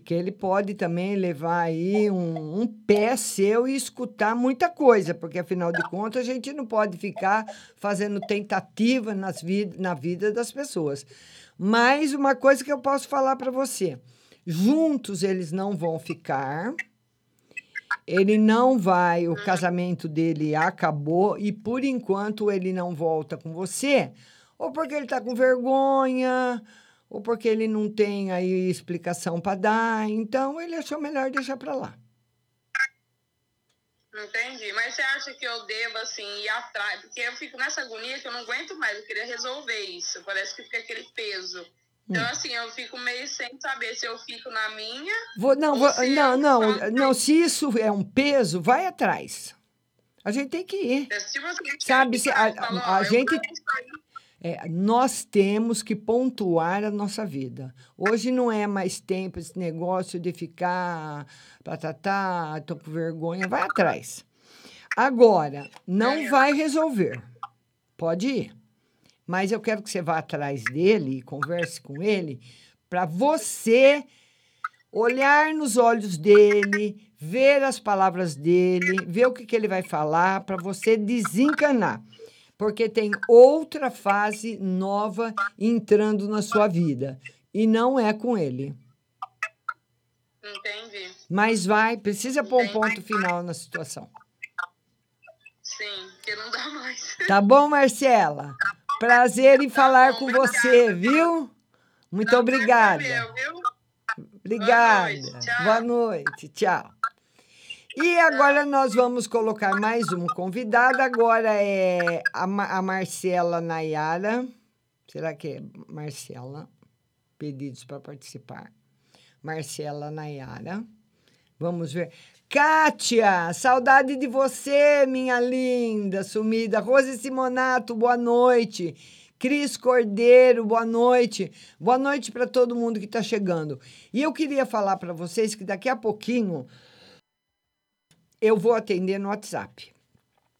Que ele pode também levar aí um, um pé seu e escutar muita coisa, porque afinal de contas a gente não pode ficar fazendo tentativa nas vid na vida das pessoas. Mas uma coisa que eu posso falar para você: juntos eles não vão ficar. Ele não vai, o casamento dele acabou e por enquanto ele não volta com você, ou porque ele está com vergonha, ou porque ele não tem aí explicação para dar. Então ele achou melhor deixar para lá. Entendi. Mas você acha que eu devo, assim, ir atrás? Porque eu fico nessa agonia que eu não aguento mais. Eu queria resolver isso. Parece que fica aquele peso. Então, Hum. assim, eu fico meio sem saber se eu fico na minha. Vou, não, ou vou- se não, não, faço- não. Se isso é um peso, vai atrás. A gente tem que ir. Tipo assim, Sabe, se a, a, a gente. É, nós temos que pontuar a nossa vida. Hoje não é mais tempo esse negócio de ficar patatá, tô com vergonha, vai atrás. Agora, não vai resolver. Pode ir. Mas eu quero que você vá atrás dele e converse com ele para você olhar nos olhos dele, ver as palavras dele, ver o que, que ele vai falar para você desencanar. Porque tem outra fase nova entrando na sua vida. E não é com ele. Entendi. Mas vai, precisa pôr um ponto final na situação. Sim, porque não dá mais. Tá bom, Marcela? Prazer em falar com você, viu? Muito obrigada. Obrigada. Boa noite. Tchau. E agora nós vamos colocar mais um convidado. Agora é a, Ma- a Marcela Nayara. Será que é Marcela? Pedidos para participar. Marcela Nayara. Vamos ver. Kátia, saudade de você, minha linda, sumida. Rose Simonato, boa noite. Cris Cordeiro, boa noite. Boa noite para todo mundo que está chegando. E eu queria falar para vocês que daqui a pouquinho eu vou atender no WhatsApp.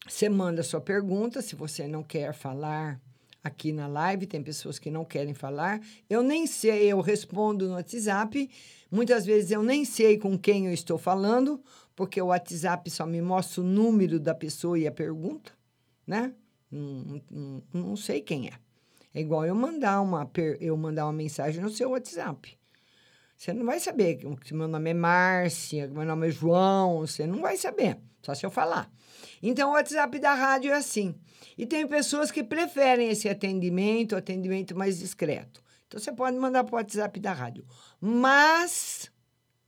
Você manda sua pergunta, se você não quer falar aqui na live, tem pessoas que não querem falar. Eu nem sei, eu respondo no WhatsApp. Muitas vezes eu nem sei com quem eu estou falando, porque o WhatsApp só me mostra o número da pessoa e a pergunta, né? Não, não, não sei quem é. É igual eu mandar uma eu mandar uma mensagem no seu WhatsApp. Você não vai saber que meu nome é Márcia, meu nome é João, você não vai saber, só se eu falar. Então, o WhatsApp da rádio é assim. E tem pessoas que preferem esse atendimento, atendimento mais discreto. Então, você pode mandar para o WhatsApp da rádio. Mas,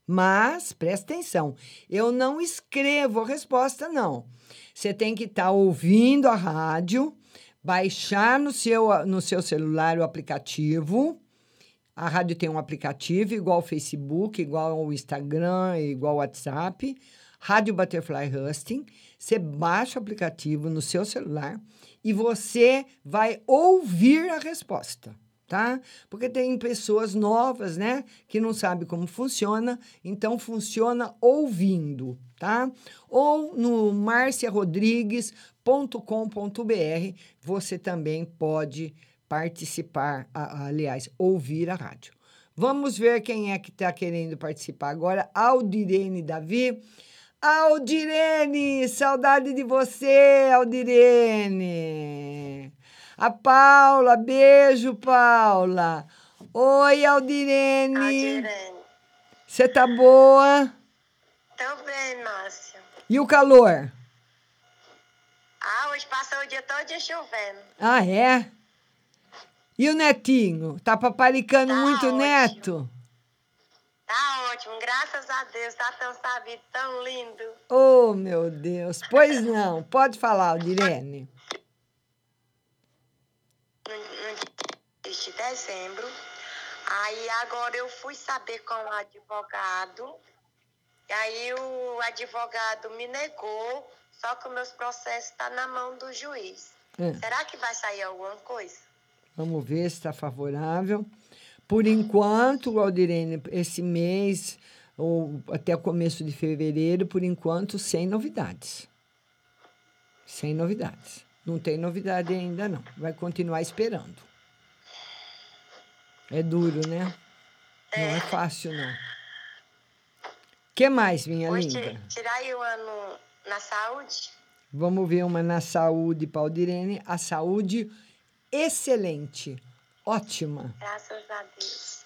mas, presta atenção, eu não escrevo a resposta, não. Você tem que estar ouvindo a rádio, baixar no seu, no seu celular o aplicativo. A rádio tem um aplicativo igual o Facebook, igual o Instagram, igual o WhatsApp. Rádio Butterfly Husting. Você baixa o aplicativo no seu celular e você vai ouvir a resposta, tá? Porque tem pessoas novas, né, que não sabem como funciona, então funciona ouvindo, tá? Ou no marciarodrigues.com.br você também pode participar, aliás, ouvir a rádio. Vamos ver quem é que está querendo participar agora. Aldirene Davi. Aldirene, saudade de você, Aldirene. A Paula, beijo, Paula. Oi, Aldirene. Você tá boa? Tô bem, Márcia. E o calor? Ah, hoje passou o dia todo chovendo. Ah, é? E o netinho? Tá paparicando muito o neto? Tá ótimo, graças a Deus, tá tão sabido, tão lindo. Oh, meu Deus. Pois não, pode falar, Aldirene. No, de dezembro. Aí agora eu fui saber com o advogado. E aí o advogado me negou, só que os meus processos estão na mão do juiz. É. Será que vai sair alguma coisa? Vamos ver se está favorável. Por enquanto, Aldirene, esse mês, ou até o começo de fevereiro, por enquanto, sem novidades. Sem novidades. Não tem novidade ainda, não. Vai continuar esperando. É duro, né? Não é fácil, não. que mais, minha Hoje, linda? tirar aí o ano na saúde. Vamos ver uma na saúde, Paudirene. A saúde excelente, ótima. Graças a Deus.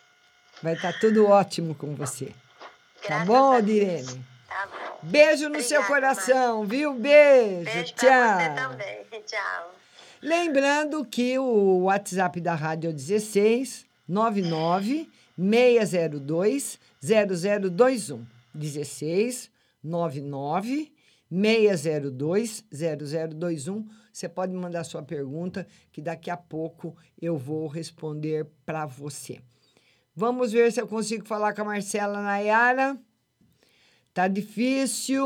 Vai estar tudo ótimo com você. Tá Graças bom, a Deus. Direne? Tá bom. Beijo no seu Obrigada, coração, viu? Beijo. Beijo tchau. pra você também. Tchau. Lembrando que o WhatsApp da rádio é o 16 99 602 0021. 16 99 602 0021. Você pode mandar sua pergunta que daqui a pouco eu vou responder para você. Vamos ver se eu consigo falar com a Marcela Nayara. Tá difícil.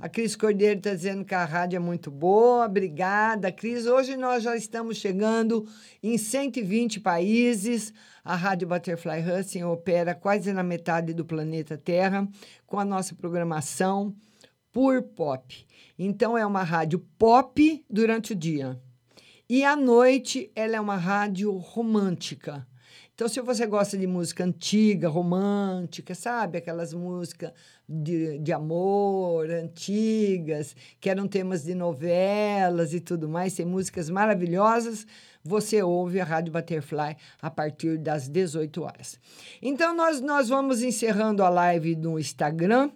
A Cris Cordeiro está dizendo que a rádio é muito boa. Obrigada, Cris. Hoje nós já estamos chegando em 120 países. A Rádio Butterfly Hudson opera quase na metade do planeta Terra com a nossa programação por pop. Então é uma rádio pop durante o dia. E à noite ela é uma rádio romântica. Então, se você gosta de música antiga, romântica, sabe? Aquelas músicas de, de amor, antigas, que eram temas de novelas e tudo mais, tem músicas maravilhosas, você ouve a Rádio Butterfly a partir das 18 horas. Então, nós, nós vamos encerrando a live no Instagram.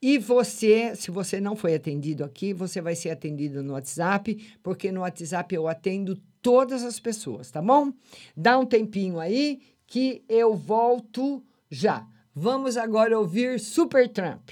E você, se você não foi atendido aqui, você vai ser atendido no WhatsApp, porque no WhatsApp eu atendo todas as pessoas, tá bom? Dá um tempinho aí que eu volto já. Vamos agora ouvir Super Trump.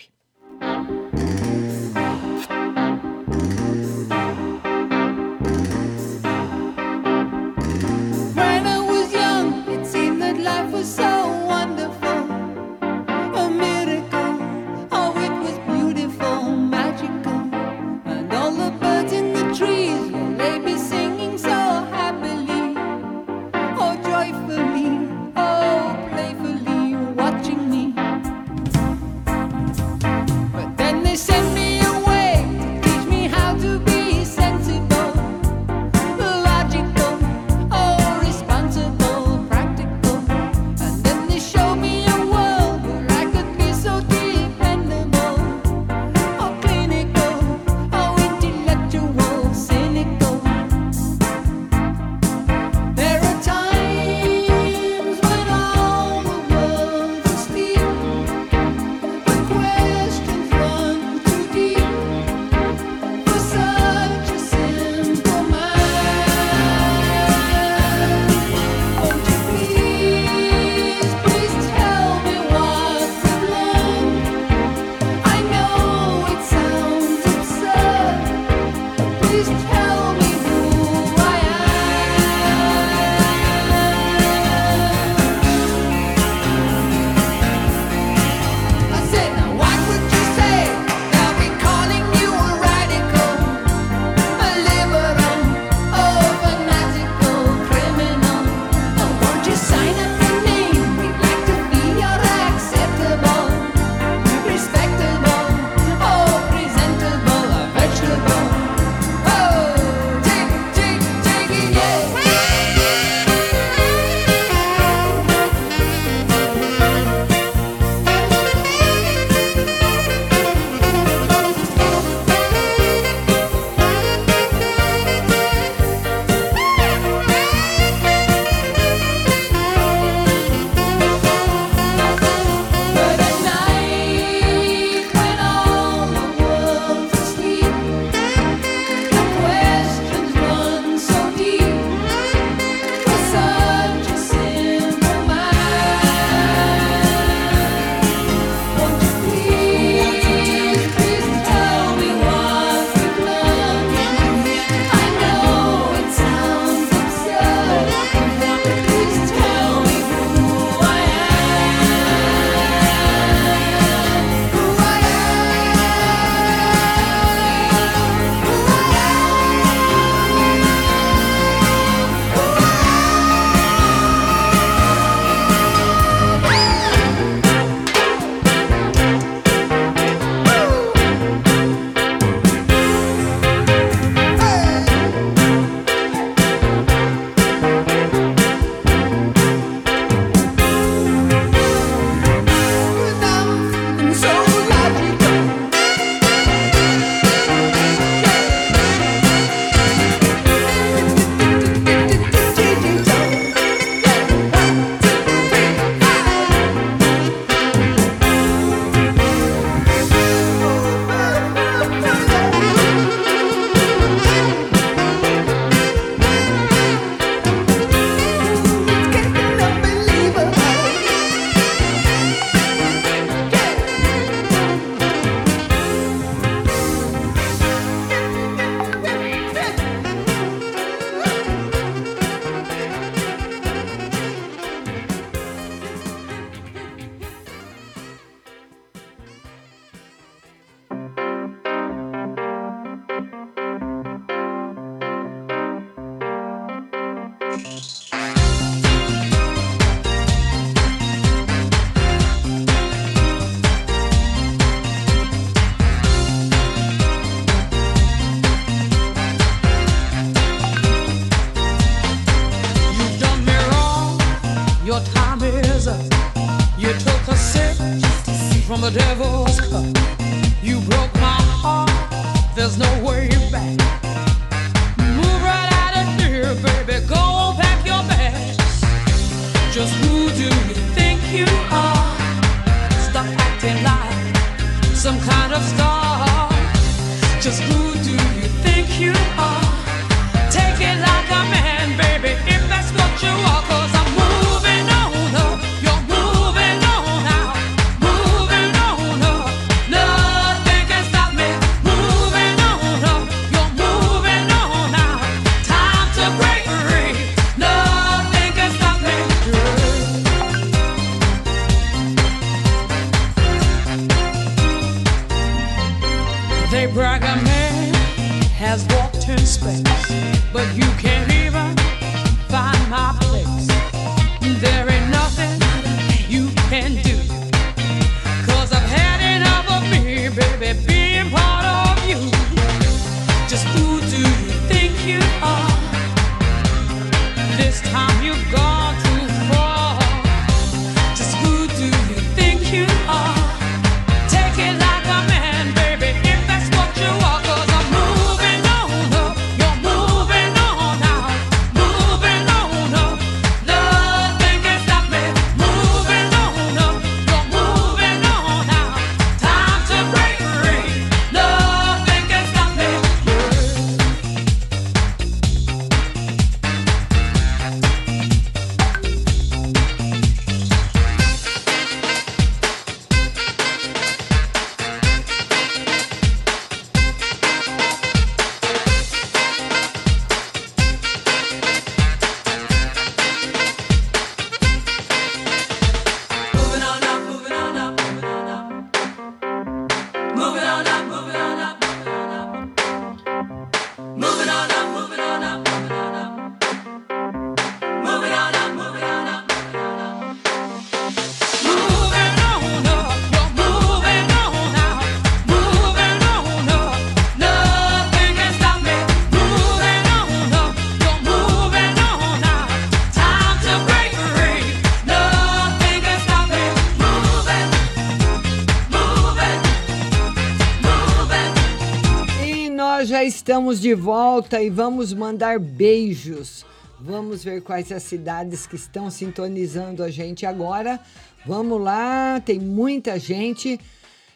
Estamos de volta e vamos mandar beijos. Vamos ver quais as cidades que estão sintonizando a gente agora. Vamos lá, tem muita gente.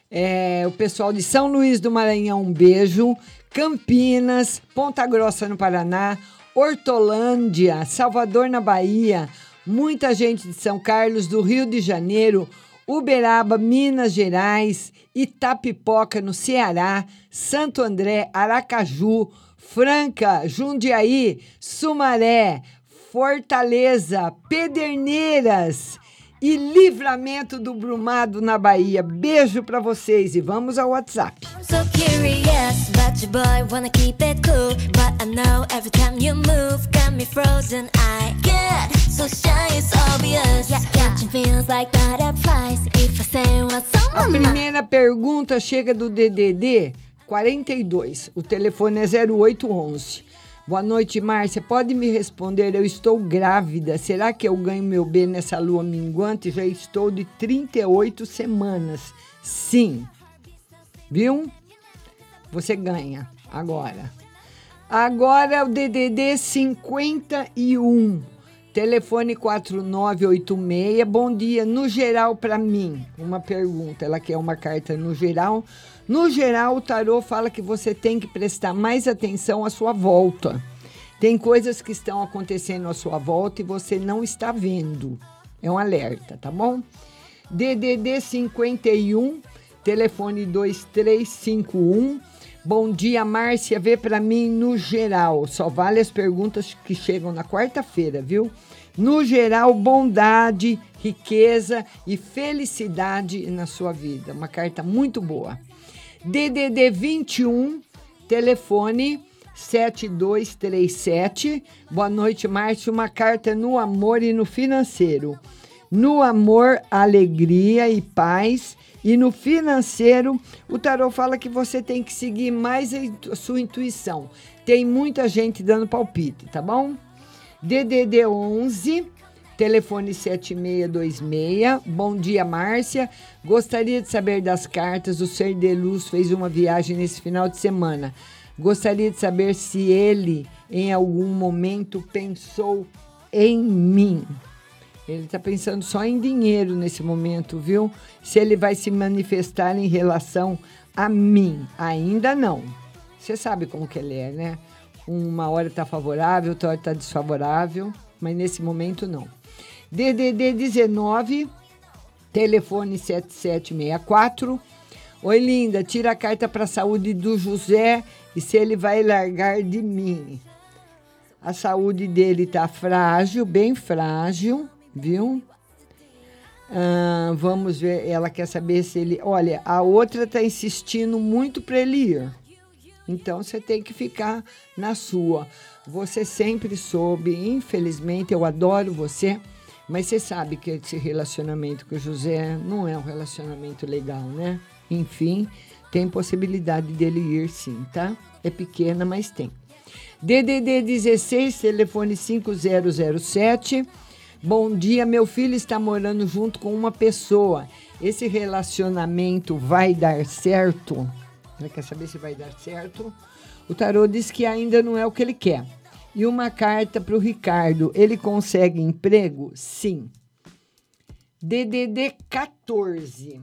É, o pessoal de São Luís do Maranhão, um beijo. Campinas, Ponta Grossa no Paraná, Hortolândia, Salvador na Bahia, muita gente de São Carlos, do Rio de Janeiro, Uberaba, Minas Gerais, Itapipoca, no Ceará, Santo André, Aracaju, Franca, Jundiaí, Sumaré, Fortaleza, Pederneiras e Livramento do Brumado na Bahia. Beijo para vocês e vamos ao WhatsApp. So curious about your boy, wanna keep it cool. But I know every time you move, got me frozen. I get so shy, it's obvious. Yeah, catching feels like butterflies. If I say what's on A my mind. primeira pergunta chega do DDD 42. O telefone é 0811. Boa noite, Márcia. Pode me responder? Eu estou grávida. Será que eu ganho meu B nessa lua minguante? Já estou de 38 semanas. Sim. Viu? Você ganha agora. Agora é o DDD 51. Telefone 4986. Bom dia. No geral, para mim, uma pergunta. Ela quer uma carta no geral. No geral, o tarô fala que você tem que prestar mais atenção à sua volta. Tem coisas que estão acontecendo à sua volta e você não está vendo. É um alerta, tá bom? DDD 51, telefone 2351. Bom dia, Márcia. Vê para mim no geral. Só vale as perguntas que chegam na quarta-feira, viu? No geral, bondade, riqueza e felicidade na sua vida. Uma carta muito boa. DDD 21, telefone 7237. Boa noite, Márcio. Uma carta no amor e no financeiro. No amor, alegria e paz. E no financeiro, o tarô fala que você tem que seguir mais a sua intuição. Tem muita gente dando palpite, tá bom? DDD 11 telefone 7626. Bom dia, Márcia. Gostaria de saber das cartas. O Ser de Luz fez uma viagem nesse final de semana. Gostaria de saber se ele, em algum momento, pensou em mim. Ele está pensando só em dinheiro nesse momento, viu? Se ele vai se manifestar em relação a mim. Ainda não. Você sabe como que ele é, né? Uma hora está favorável, outra hora está desfavorável, mas nesse momento não. DDD 19, telefone 7764. Oi, linda, tira a carta para a saúde do José e se ele vai largar de mim. A saúde dele tá frágil, bem frágil, viu? Ah, vamos ver, ela quer saber se ele. Olha, a outra tá insistindo muito para ele ir. Então você tem que ficar na sua. Você sempre soube, infelizmente, eu adoro você, mas você sabe que esse relacionamento com o José não é um relacionamento legal, né? Enfim, tem possibilidade dele ir sim, tá? É pequena, mas tem. DDD 16, telefone 5007. Bom dia, meu filho está morando junto com uma pessoa. Esse relacionamento vai dar certo? Ela quer saber se vai dar certo. O tarô diz que ainda não é o que ele quer. E uma carta para o Ricardo. Ele consegue emprego? Sim. DDD 14.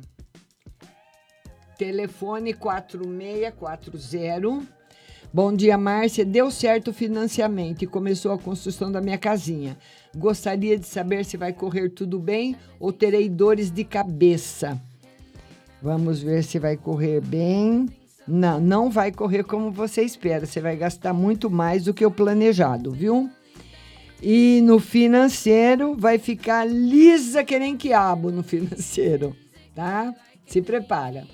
Telefone 4640. Bom dia, Márcia. Deu certo o financiamento e começou a construção da minha casinha. Gostaria de saber se vai correr tudo bem ou terei dores de cabeça. Vamos ver se vai correr bem. Não, não vai correr como você espera. Você vai gastar muito mais do que o planejado, viu? E no financeiro vai ficar lisa que nem quiabo no financeiro, tá? Se prepara.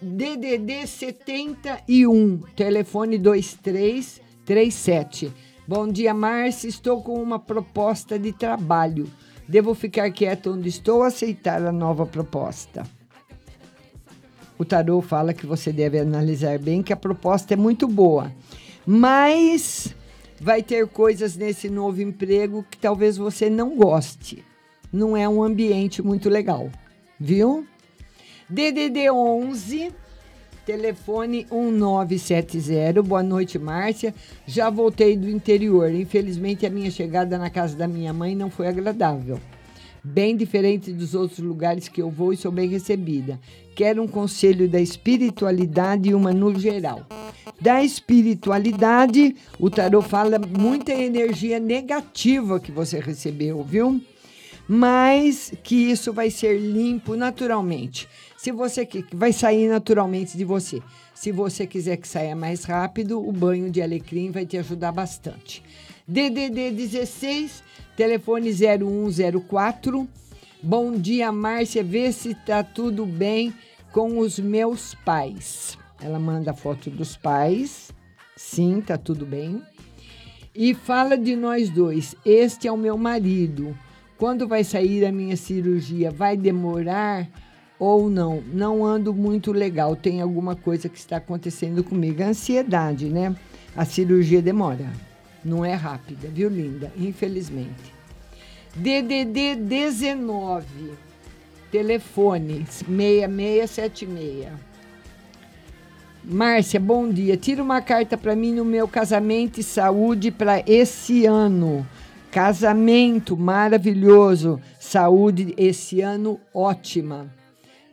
DDD 71, telefone 2337. Bom dia, Márcia. Estou com uma proposta de trabalho. Devo ficar quieto onde estou ou aceitar a nova proposta? O tarô fala que você deve analisar bem que a proposta é muito boa, mas vai ter coisas nesse novo emprego que talvez você não goste. Não é um ambiente muito legal, viu? DDD 11 telefone 1970. Boa noite, Márcia. Já voltei do interior. Infelizmente, a minha chegada na casa da minha mãe não foi agradável. Bem diferente dos outros lugares que eu vou e sou bem recebida. Quero um conselho da espiritualidade e uma no geral. Da espiritualidade, o tarô fala muita energia negativa que você recebeu, viu? Mas que isso vai ser limpo naturalmente. Se você que vai sair naturalmente de você. Se você quiser que saia mais rápido, o banho de alecrim vai te ajudar bastante. DDD 16, telefone 0104. Bom dia, Márcia. Vê se tá tudo bem com os meus pais. Ela manda foto dos pais. Sim, tá tudo bem. E fala de nós dois. Este é o meu marido. Quando vai sair a minha cirurgia? Vai demorar ou não? Não ando muito legal. Tem alguma coisa que está acontecendo comigo. Ansiedade, né? A cirurgia demora. Não é rápida, viu, linda? Infelizmente. DDD 19. Telefone 6676. Márcia, bom dia. Tira uma carta para mim no meu casamento e saúde para esse ano. Casamento maravilhoso, saúde esse ano ótima.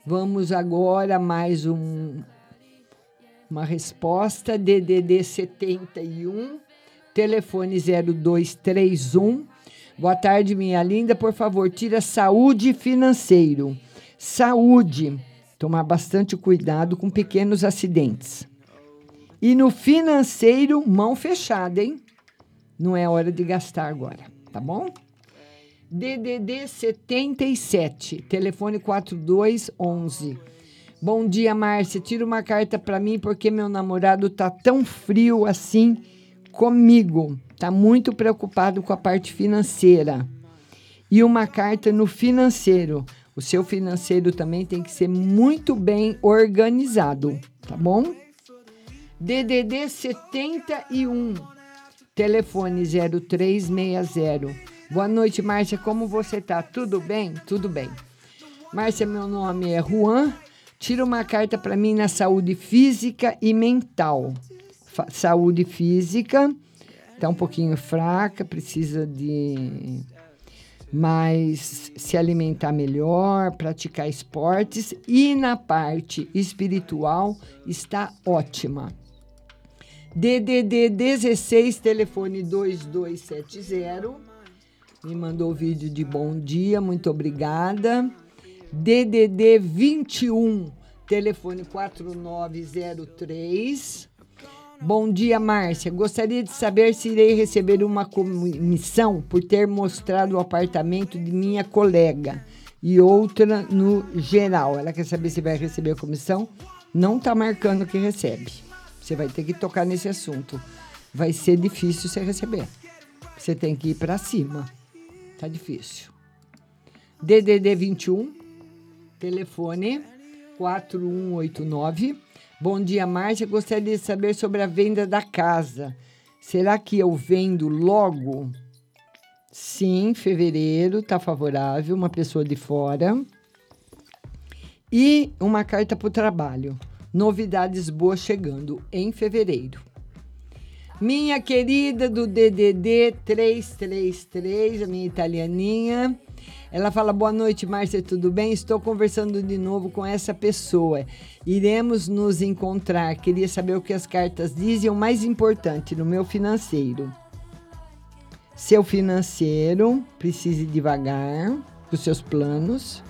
Vamos agora mais um uma resposta DDD 71, telefone 0231. Boa tarde, minha linda. Por favor, tira saúde financeiro. Saúde. Tomar bastante cuidado com pequenos acidentes. E no financeiro, mão fechada, hein? Não é hora de gastar agora, tá bom? DDD 77, telefone 4211. Bom dia, Márcia. Tira uma carta para mim porque meu namorado tá tão frio assim comigo. Tá muito preocupado com a parte financeira. E uma carta no financeiro. O seu financeiro também tem que ser muito bem organizado, tá bom? DDD 71, telefone 0360. Boa noite, Márcia. Como você tá? Tudo bem? Tudo bem. Márcia, meu nome é Juan. Tira uma carta para mim na saúde física e mental. Saúde física, tá um pouquinho fraca, precisa de mais se alimentar melhor, praticar esportes e na parte espiritual está ótima. DDD 16, telefone 2270. Me mandou vídeo de bom dia, muito obrigada. DDD 21, telefone 4903. Bom dia, Márcia. Gostaria de saber se irei receber uma comissão por ter mostrado o apartamento de minha colega e outra no geral. Ela quer saber se vai receber a comissão. Não está marcando que recebe. Você vai ter que tocar nesse assunto. Vai ser difícil você receber. Você tem que ir para cima. Tá difícil. DDD 21, telefone 4189. Bom dia, Márcia. Gostaria de saber sobre a venda da casa. Será que eu vendo logo? Sim, fevereiro, tá favorável, uma pessoa de fora. E uma carta para o trabalho. Novidades boas chegando em fevereiro. Minha querida do DDD 333, a minha italianinha. Ela fala: Boa noite, Márcia, tudo bem? Estou conversando de novo com essa pessoa. Iremos nos encontrar. Queria saber o que as cartas dizem. O mais importante no meu financeiro. Seu financeiro precise devagar dos seus planos.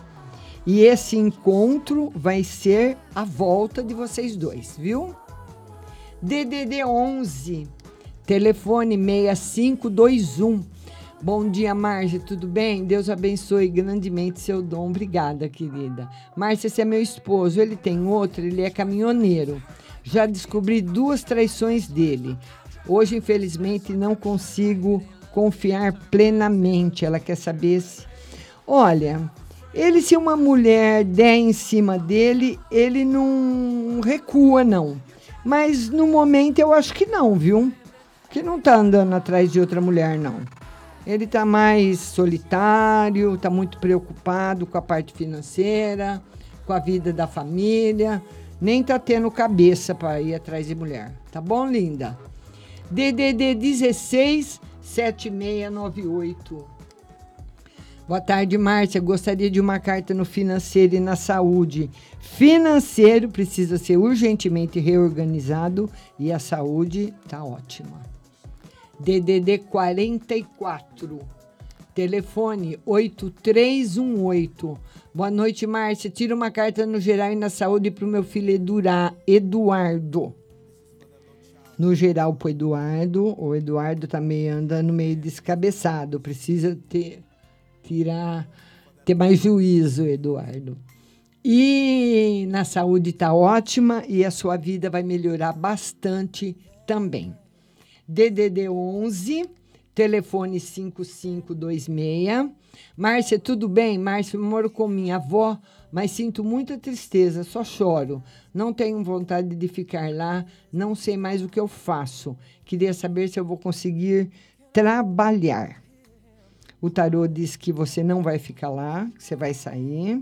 E esse encontro vai ser a volta de vocês dois, viu? DDD 11, telefone 6521. Bom dia, Márcia, tudo bem? Deus abençoe grandemente seu dom. Obrigada, querida. Márcia, esse é meu esposo. Ele tem outro, ele é caminhoneiro. Já descobri duas traições dele. Hoje, infelizmente, não consigo confiar plenamente. Ela quer saber se. Olha, ele, se uma mulher der em cima dele, ele não recua, não. Mas no momento eu acho que não, viu? Que não tá andando atrás de outra mulher, não. Ele tá mais solitário, tá muito preocupado com a parte financeira, com a vida da família, nem tá tendo cabeça para ir atrás de mulher. Tá bom, linda? DDD 16 7698. Boa tarde, Márcia. Gostaria de uma carta no financeiro e na saúde. Financeiro precisa ser urgentemente reorganizado e a saúde tá ótima. DDD 44. Telefone 8318. Boa noite, Márcia. Tira uma carta no geral e na saúde para o meu filho Eduardo. No geral, para Eduardo. O Eduardo tá meio andando meio descabeçado. Precisa ter tirar, ter mais juízo, Eduardo. E na saúde está ótima e a sua vida vai melhorar bastante também. DDD 11, telefone 5526. Márcia, tudo bem? Márcia, moro com minha avó, mas sinto muita tristeza, só choro. Não tenho vontade de ficar lá, não sei mais o que eu faço. Queria saber se eu vou conseguir trabalhar. O tarô diz que você não vai ficar lá, que você vai sair.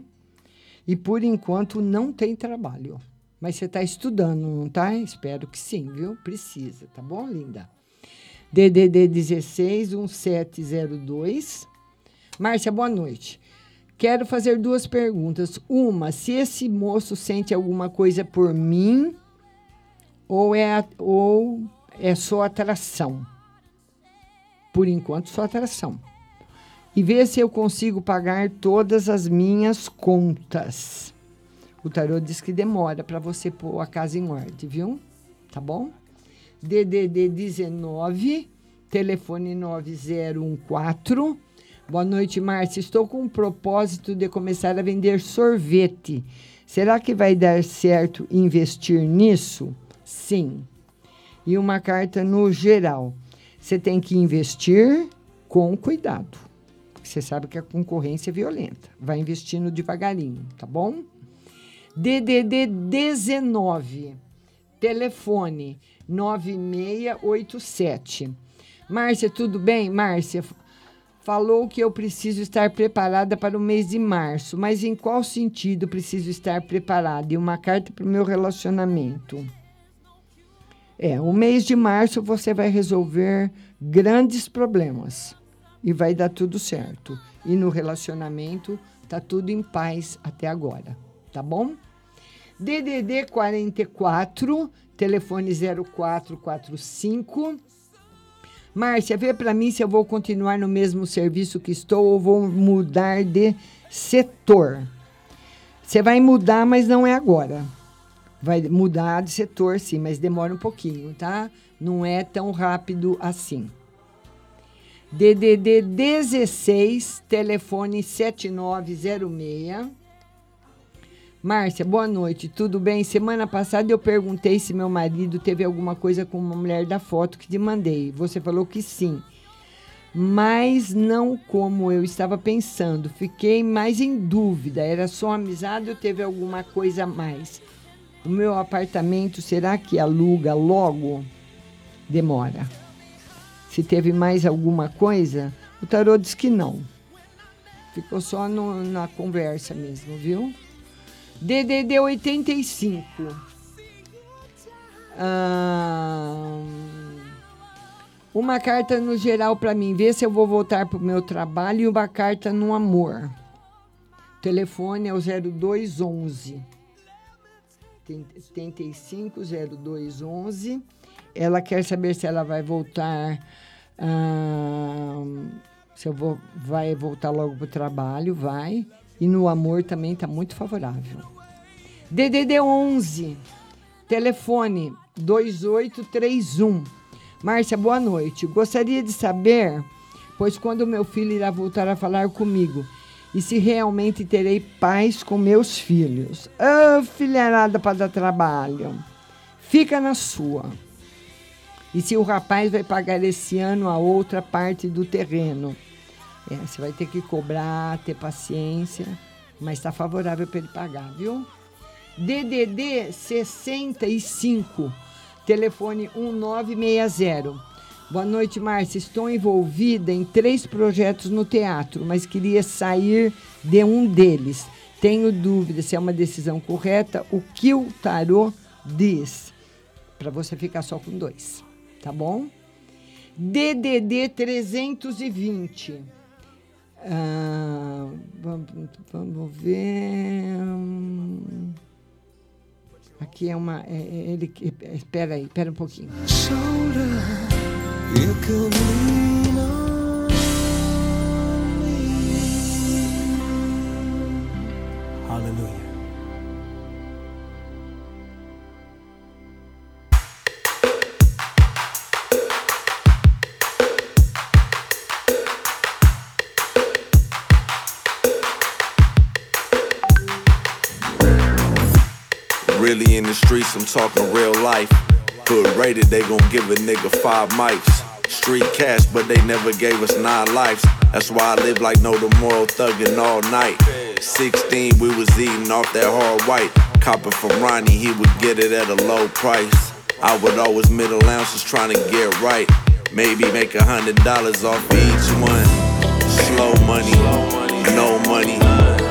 E por enquanto não tem trabalho. Mas você está estudando, não está? Espero que sim, viu? Precisa, tá bom, linda? DDD 16 1702. Márcia, boa noite. Quero fazer duas perguntas. Uma, se esse moço sente alguma coisa por mim ou é, ou é só atração? Por enquanto, só atração e ver se eu consigo pagar todas as minhas contas. O tarô diz que demora para você pôr a casa em ordem, viu? Tá bom? DDD 19, telefone 9014. Boa noite, Márcia. Estou com o propósito de começar a vender sorvete. Será que vai dar certo investir nisso? Sim. E uma carta no geral. Você tem que investir com cuidado. Você sabe que a concorrência é violenta. Vai investindo devagarinho, tá bom? DDD 19. Telefone 9687. Márcia, tudo bem? Márcia, falou que eu preciso estar preparada para o mês de março, mas em qual sentido preciso estar preparada? E uma carta para o meu relacionamento. É, o mês de março você vai resolver grandes problemas e vai dar tudo certo. E no relacionamento tá tudo em paz até agora, tá bom? DDD 44, telefone 0445. Márcia, vê para mim se eu vou continuar no mesmo serviço que estou ou vou mudar de setor. Você vai mudar, mas não é agora. Vai mudar de setor, sim, mas demora um pouquinho, tá? Não é tão rápido assim. DDD 16, telefone 7906. Márcia, boa noite, tudo bem? Semana passada eu perguntei se meu marido teve alguma coisa com uma mulher da foto que te mandei. Você falou que sim. Mas não como eu estava pensando. Fiquei mais em dúvida. Era só amizade ou teve alguma coisa a mais? O meu apartamento, será que aluga logo? Demora. Se teve mais alguma coisa, o tarô diz que não. Ficou só no- na conversa mesmo, viu? DDD 85. Ahn, uma carta no geral para mim, ver se eu vou voltar para o meu trabalho e uma carta no amor. O telefone é o 0211. 750211. Ela quer saber se ela vai voltar. ahn, se eu vou, vai voltar logo para o trabalho, vai. E no amor também está muito favorável. DDD 11, telefone 2831. Márcia, boa noite. Gostaria de saber, pois quando meu filho irá voltar a falar comigo, e se realmente terei paz com meus filhos. Ah, filharada para dar trabalho. Fica na sua. E se o rapaz vai pagar esse ano a outra parte do terreno? É, você vai ter que cobrar, ter paciência, mas está favorável para ele pagar, viu? DDD 65, telefone 1960. Boa noite, Márcia. Estou envolvida em três projetos no teatro, mas queria sair de um deles. Tenho dúvida se é uma decisão correta. O que o tarô diz? Para você ficar só com dois, tá bom? DDD 320. Ah, vamos, ver. Aqui é uma. É, é- ele, é, espera aí, espera um pouquinho. You streets, I'm talking real life. Hood rated, they gon' give a nigga five mics. Street cash, but they never gave us nine lives. That's why I live like no tomorrow, thuggin' all night. 16, we was eating off that hard white. Copping from Ronnie, he would get it at a low price. I would always middle ounces trying to get right. Maybe make a hundred dollars off each one. Slow money, no money.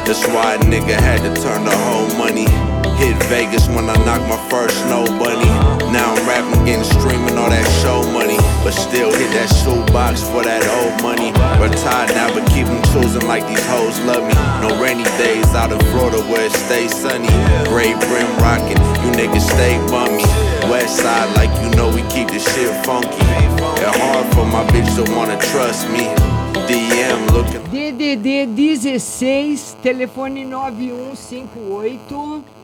That's why a nigga had to turn the whole money. Hit Vegas when I knocked my first snow bunny. Now I'm rapping, getting streaming all that show money. But still hit that shoebox for that old money. Retired now, but keep 'em choosing like these hoes love me. No rainy days out in Florida where it stays sunny. Gray brim rocking, you niggas stay bummy. West side, like you know, we keep the shit funky. It's hard for my bitch to wanna trust me. DM looking. DDD 16, telefone 9158.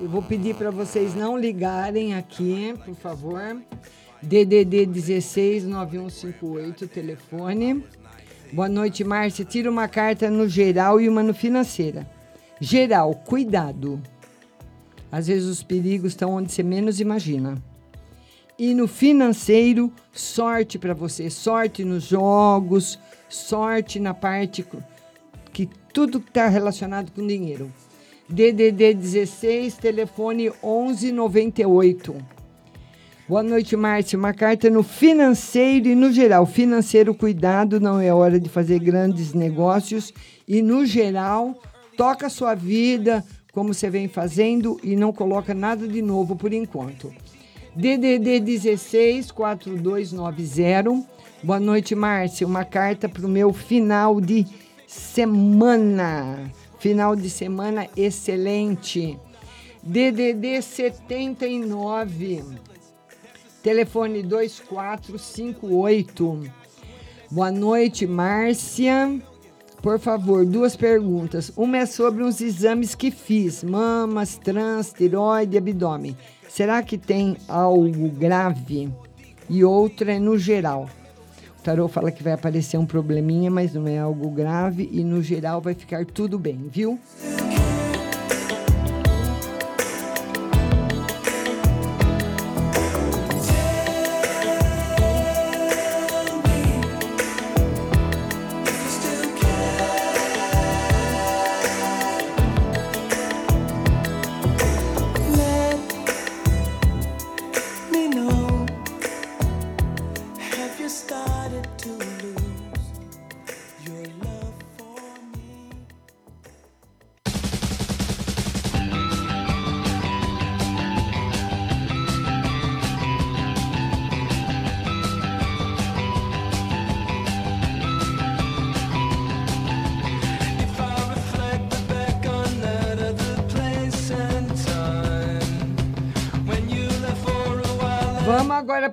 Eu vou pedir para vocês não ligarem aqui, por favor. DDD 16 9158, telefone. Boa noite, Márcia. Tira uma carta no geral e uma no financeira. Geral, cuidado. Às vezes os perigos estão onde você menos imagina. E no financeiro, sorte para você, sorte nos jogos, sorte na parte que tudo está relacionado com dinheiro. DDD 16, telefone 1198. Boa noite, Márcia. Uma carta no financeiro e no geral. Financeiro, cuidado, não é hora de fazer grandes negócios. E no geral, toca a sua vida como você vem fazendo e não coloca nada de novo por enquanto. DDD 16 4290. Boa noite, Márcia. Uma carta para o meu final de semana. Final de semana excelente. DDD 79. Telefone 2458. Boa noite, Márcia. Por favor, duas perguntas. Uma é sobre uns exames que fiz: mamas, trans, tiroide, abdômen. Será que tem algo grave? E outra é no geral. O tarô fala que vai aparecer um probleminha, mas não é algo grave e no geral vai ficar tudo bem, viu?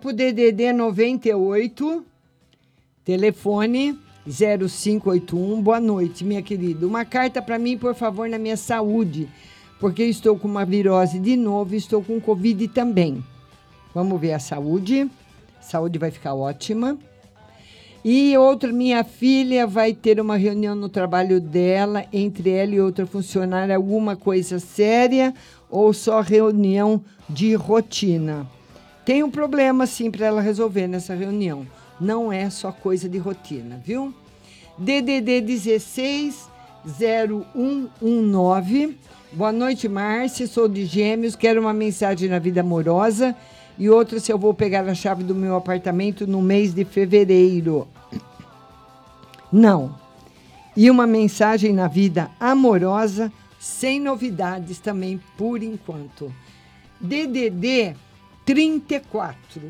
Pro DDD 98, telefone 0581. Boa noite, minha querida. Uma carta para mim, por favor, na minha saúde, porque estou com uma virose de novo e estou com Covid também. Vamos ver a saúde. Saúde vai ficar ótima. E outra, minha filha vai ter uma reunião no trabalho dela, entre ela e outra funcionária, alguma coisa séria ou só reunião de rotina. Tem um problema sim para ela resolver nessa reunião. Não é só coisa de rotina, viu? DDD 16 0119. Boa noite, Márcia. Sou de Gêmeos. Quero uma mensagem na vida amorosa e outra se eu vou pegar a chave do meu apartamento no mês de fevereiro. Não. E uma mensagem na vida amorosa, sem novidades também por enquanto. DDD 34.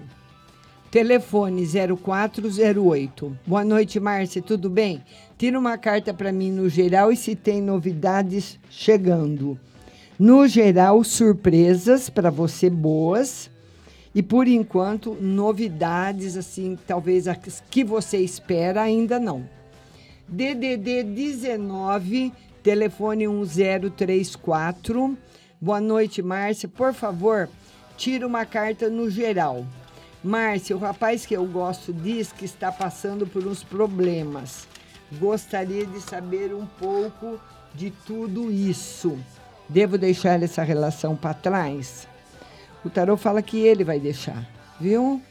Telefone 0408. Boa noite, Márcia, tudo bem? Tira uma carta para mim no geral e se tem novidades chegando. No geral, surpresas para você boas. E por enquanto, novidades assim, talvez as que você espera ainda não. DDD 19, telefone 1034. Boa noite, Márcia. Por favor, tira uma carta no geral. Márcia, o rapaz que eu gosto diz que está passando por uns problemas. Gostaria de saber um pouco de tudo isso. Devo deixar essa relação para trás? O tarô fala que ele vai deixar, viu?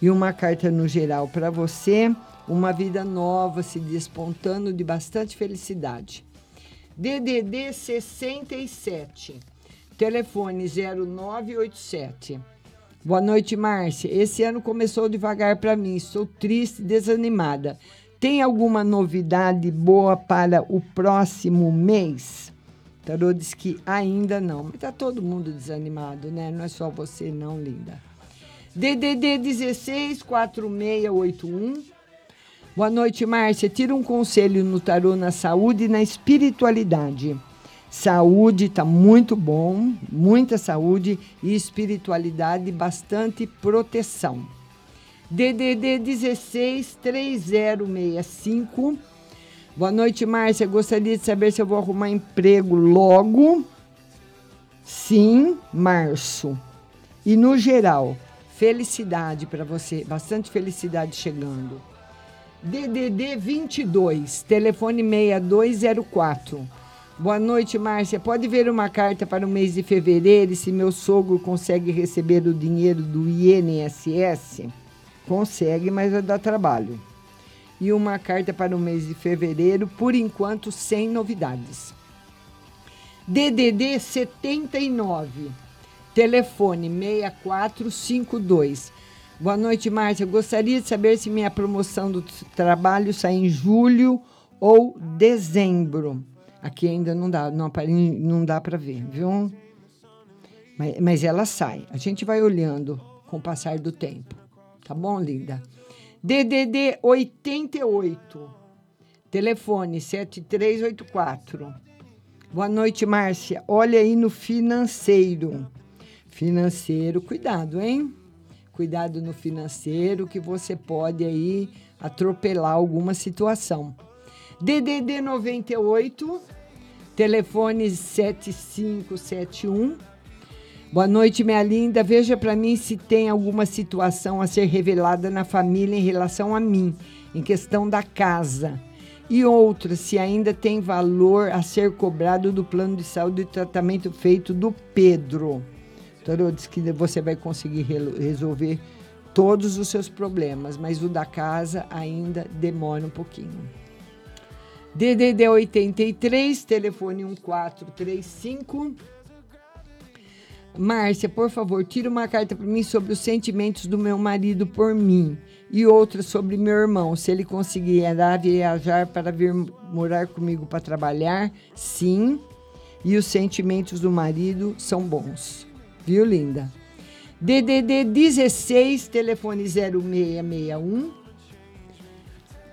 E uma carta no geral para você, uma vida nova se despontando de bastante felicidade. DDD 67, telefone 0987. Boa noite, Márcia. Esse ano começou devagar para mim. Estou triste, desanimada. Tem alguma novidade boa para o próximo mês? Tarô diz que ainda não. Mas tá todo mundo desanimado, né? Não é só você, não, linda. DDD 16 4681. Boa noite, Márcia. Tira um conselho no tarô na saúde e na espiritualidade. Saúde está muito bom, muita saúde e espiritualidade, bastante proteção. DDD 16 3065. Boa noite, Márcia. Gostaria de saber se eu vou arrumar emprego logo. Sim, março. E no geral, felicidade para você, bastante felicidade chegando. DDD 22, telefone 6204. Boa noite, Márcia. Pode ver uma carta para o mês de fevereiro e se meu sogro consegue receber o dinheiro do INSS? Consegue, mas vai dar trabalho. E uma carta para o mês de fevereiro, por enquanto, sem novidades. DDD 79, telefone 6452. Boa noite, Márcia. Gostaria de saber se minha promoção do trabalho sai em julho ou dezembro. Aqui ainda não dá, não, não dá para ver, viu? Mas, mas ela sai. A gente vai olhando com o passar do tempo. Tá bom, linda? DDD 88, telefone 7384. Boa noite, Márcia. Olha aí no financeiro. Financeiro, cuidado, hein? Cuidado no financeiro que você pode aí atropelar alguma situação. DDD 98, telefone 7571. Boa noite, minha linda. Veja para mim se tem alguma situação a ser revelada na família em relação a mim, em questão da casa. E outra, se ainda tem valor a ser cobrado do plano de saúde e tratamento feito do Pedro. Tarô diz que você vai conseguir re- resolver todos os seus problemas, mas o da casa ainda demora um pouquinho. DDD 83, telefone 1435. Márcia, por favor, tira uma carta para mim sobre os sentimentos do meu marido por mim e outra sobre meu irmão. Se ele conseguirá viajar para vir morar comigo para trabalhar, sim. E os sentimentos do marido são bons. Viu, linda? DDD 16, telefone 0661.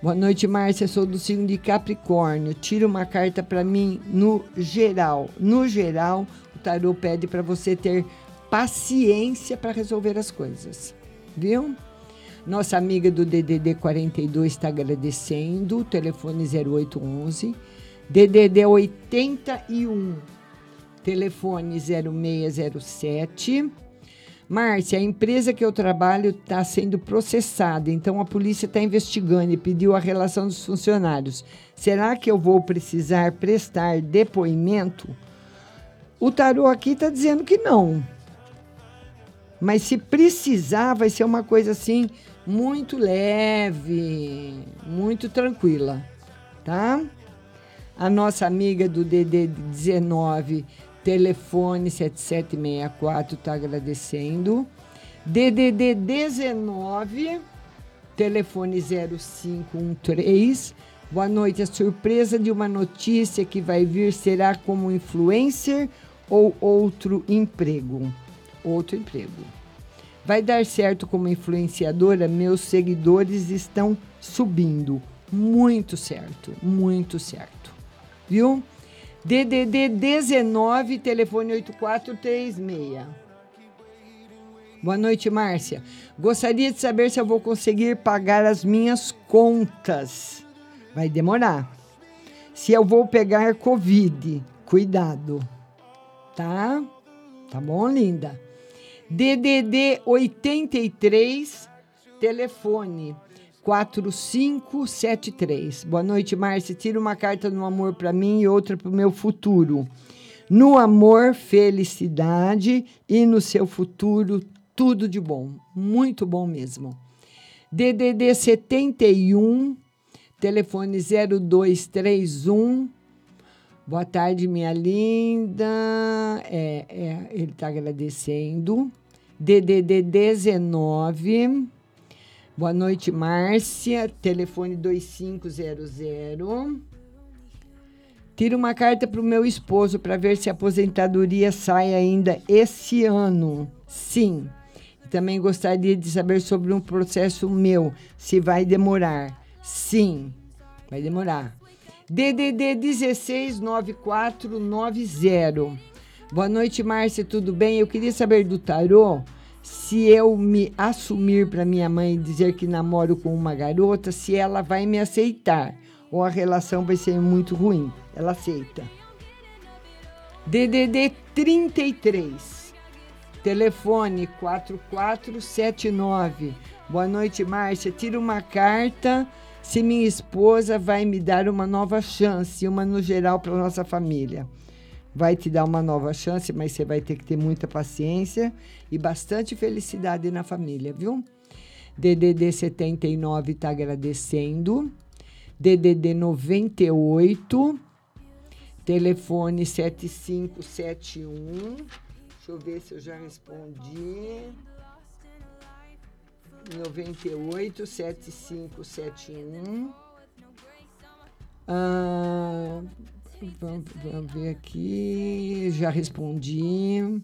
Boa noite, Márcia. Sou do signo de Capricórnio. Tira uma carta para mim no geral. No geral, o tarô pede para você ter paciência para resolver as coisas. Viu? Nossa amiga do DDD 42 está agradecendo. Telefone 0811. DDD 81. Telefone 0607. Márcia, a empresa que eu trabalho está sendo processada, então a polícia está investigando e pediu a relação dos funcionários. Será que eu vou precisar prestar depoimento? O tarô aqui está dizendo que não. Mas se precisar, vai ser uma coisa assim muito leve, muito tranquila, tá? A nossa amiga do DD 19 Telefone 7764 está agradecendo. DDD 19, telefone 0513. Boa noite. A surpresa de uma notícia que vai vir será como influencer ou outro emprego? Outro emprego. Vai dar certo como influenciadora? Meus seguidores estão subindo. Muito certo, muito certo. Viu? DDD 19, telefone 8436. Boa noite, Márcia. Gostaria de saber se eu vou conseguir pagar as minhas contas. Vai demorar. Se eu vou pegar Covid, cuidado. Tá? Tá bom, linda? DDD 83, telefone 4573. Boa noite, Márcia. Tira uma carta no amor para mim e outra para o meu futuro. No amor, felicidade e no seu futuro, tudo de bom. Muito bom mesmo. DDD 71, telefone 0231. Boa tarde, minha linda. É, é, ele está agradecendo. DDD 19. Boa noite, Márcia. Telefone 2500. Tira uma carta para o meu esposo para ver se a aposentadoria sai ainda esse ano. Sim. Também gostaria de saber sobre um processo meu, se vai demorar. Sim, vai demorar. DDD 169490. Boa noite, Márcia, tudo bem? Eu queria saber do tarô se eu me assumir para minha mãe dizer que namoro com uma garota, se ela vai me aceitar ou a relação vai ser muito ruim. Ela aceita. DDD 33. Telefone 4479. Boa noite, Márcia. Tira uma carta se minha esposa vai me dar uma nova chance, uma no geral para nossa família. Vai te dar uma nova chance, mas você vai ter que ter muita paciência e bastante felicidade na família, viu? DDD 79 está agradecendo. DDD 98, telefone 7571. Deixa eu ver se eu já respondi. 98 7571. Ah, vamos, vamos ver aqui. Já respondi.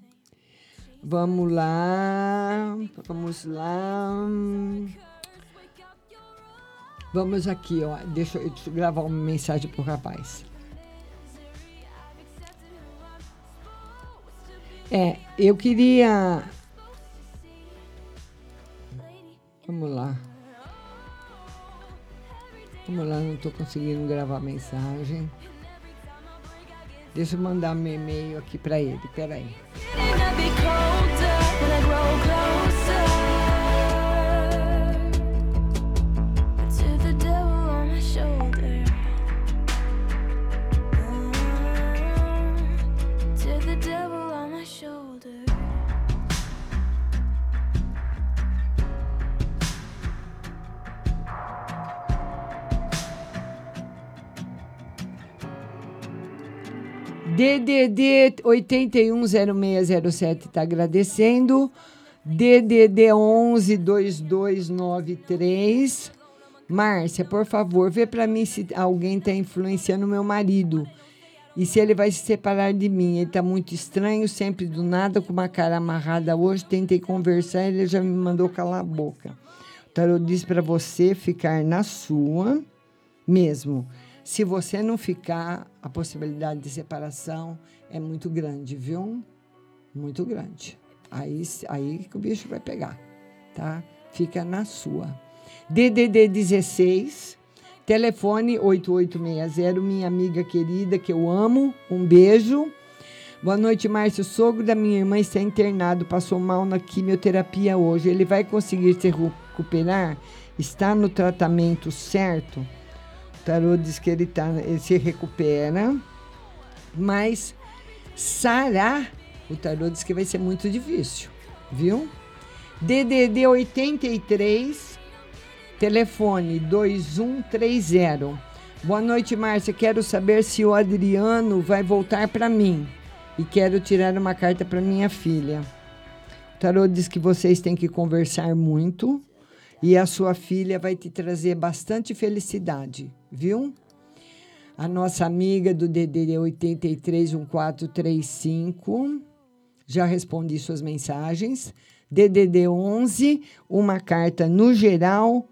Vamos lá. Vamos lá. Vamos aqui, ó. Deixa, eu- deixa eu gravar uma mensagem pro rapaz. É, eu queria. Vamos lá. Vamos lá, não tô conseguindo gravar mensagem. Deixa eu mandar meu e-mail aqui pra ele, peraí. To DDD 810607 está agradecendo. DDD 112293. Márcia, por favor, vê para mim se alguém está influenciando meu marido. E se ele vai se separar de mim. Ele está muito estranho, sempre do nada, com uma cara amarrada hoje. Tentei conversar, ele já me mandou calar a boca. O tarot diz para você ficar na sua mesmo. Se você não ficar, a possibilidade de separação é muito grande, viu? Muito grande. Aí, aí que o bicho vai pegar, tá? Fica na sua. DDD 16, telefone 8860, minha amiga querida que eu amo. Um beijo. Boa noite, Márcio. O sogro da minha irmã está internado, passou mal na quimioterapia hoje. Ele vai conseguir se recuperar? Está no tratamento certo? Tarô diz que ele, tá, ele se recupera, mas sarar, o tarô diz que vai ser muito difícil, viu? DDD 83, telefone 2130. Boa noite, Márcia. Quero saber se o Adriano vai voltar para mim e quero tirar uma carta para minha filha. O tarô diz que vocês têm que conversar muito e a sua filha vai te trazer bastante felicidade, viu? A nossa amiga do DDD 831435 já respondi suas mensagens. DDD 11, uma carta no geral,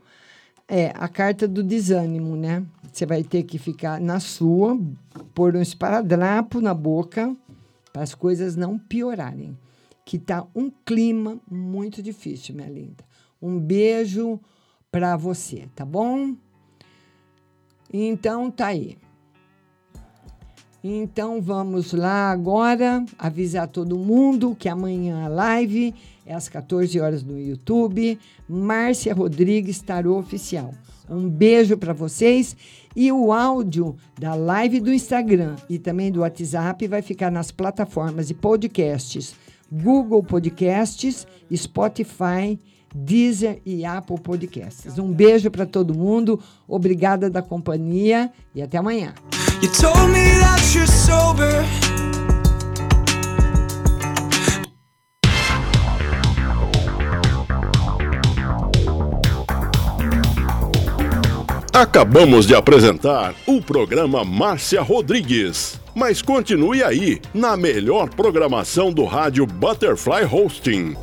é a carta do desânimo, né? Você vai ter que ficar na sua, pôr um esparadrapo na boca para as coisas não piorarem. Que tá um clima muito difícil, minha linda. Um beijo para você, tá bom? Então tá aí. Então vamos lá agora avisar todo mundo que amanhã a live é às 14 horas no YouTube. Márcia Rodrigues Tarô Oficial. Um beijo para vocês e o áudio da live do Instagram e também do WhatsApp vai ficar nas plataformas de podcasts Google Podcasts, Spotify, Deezer e Apple Podcasts. Um beijo para todo mundo, obrigada da companhia e até amanhã. You told me that you're sober. Acabamos de apresentar o programa Márcia Rodrigues. Mas continue aí, na melhor programação do rádio Butterfly Hosting.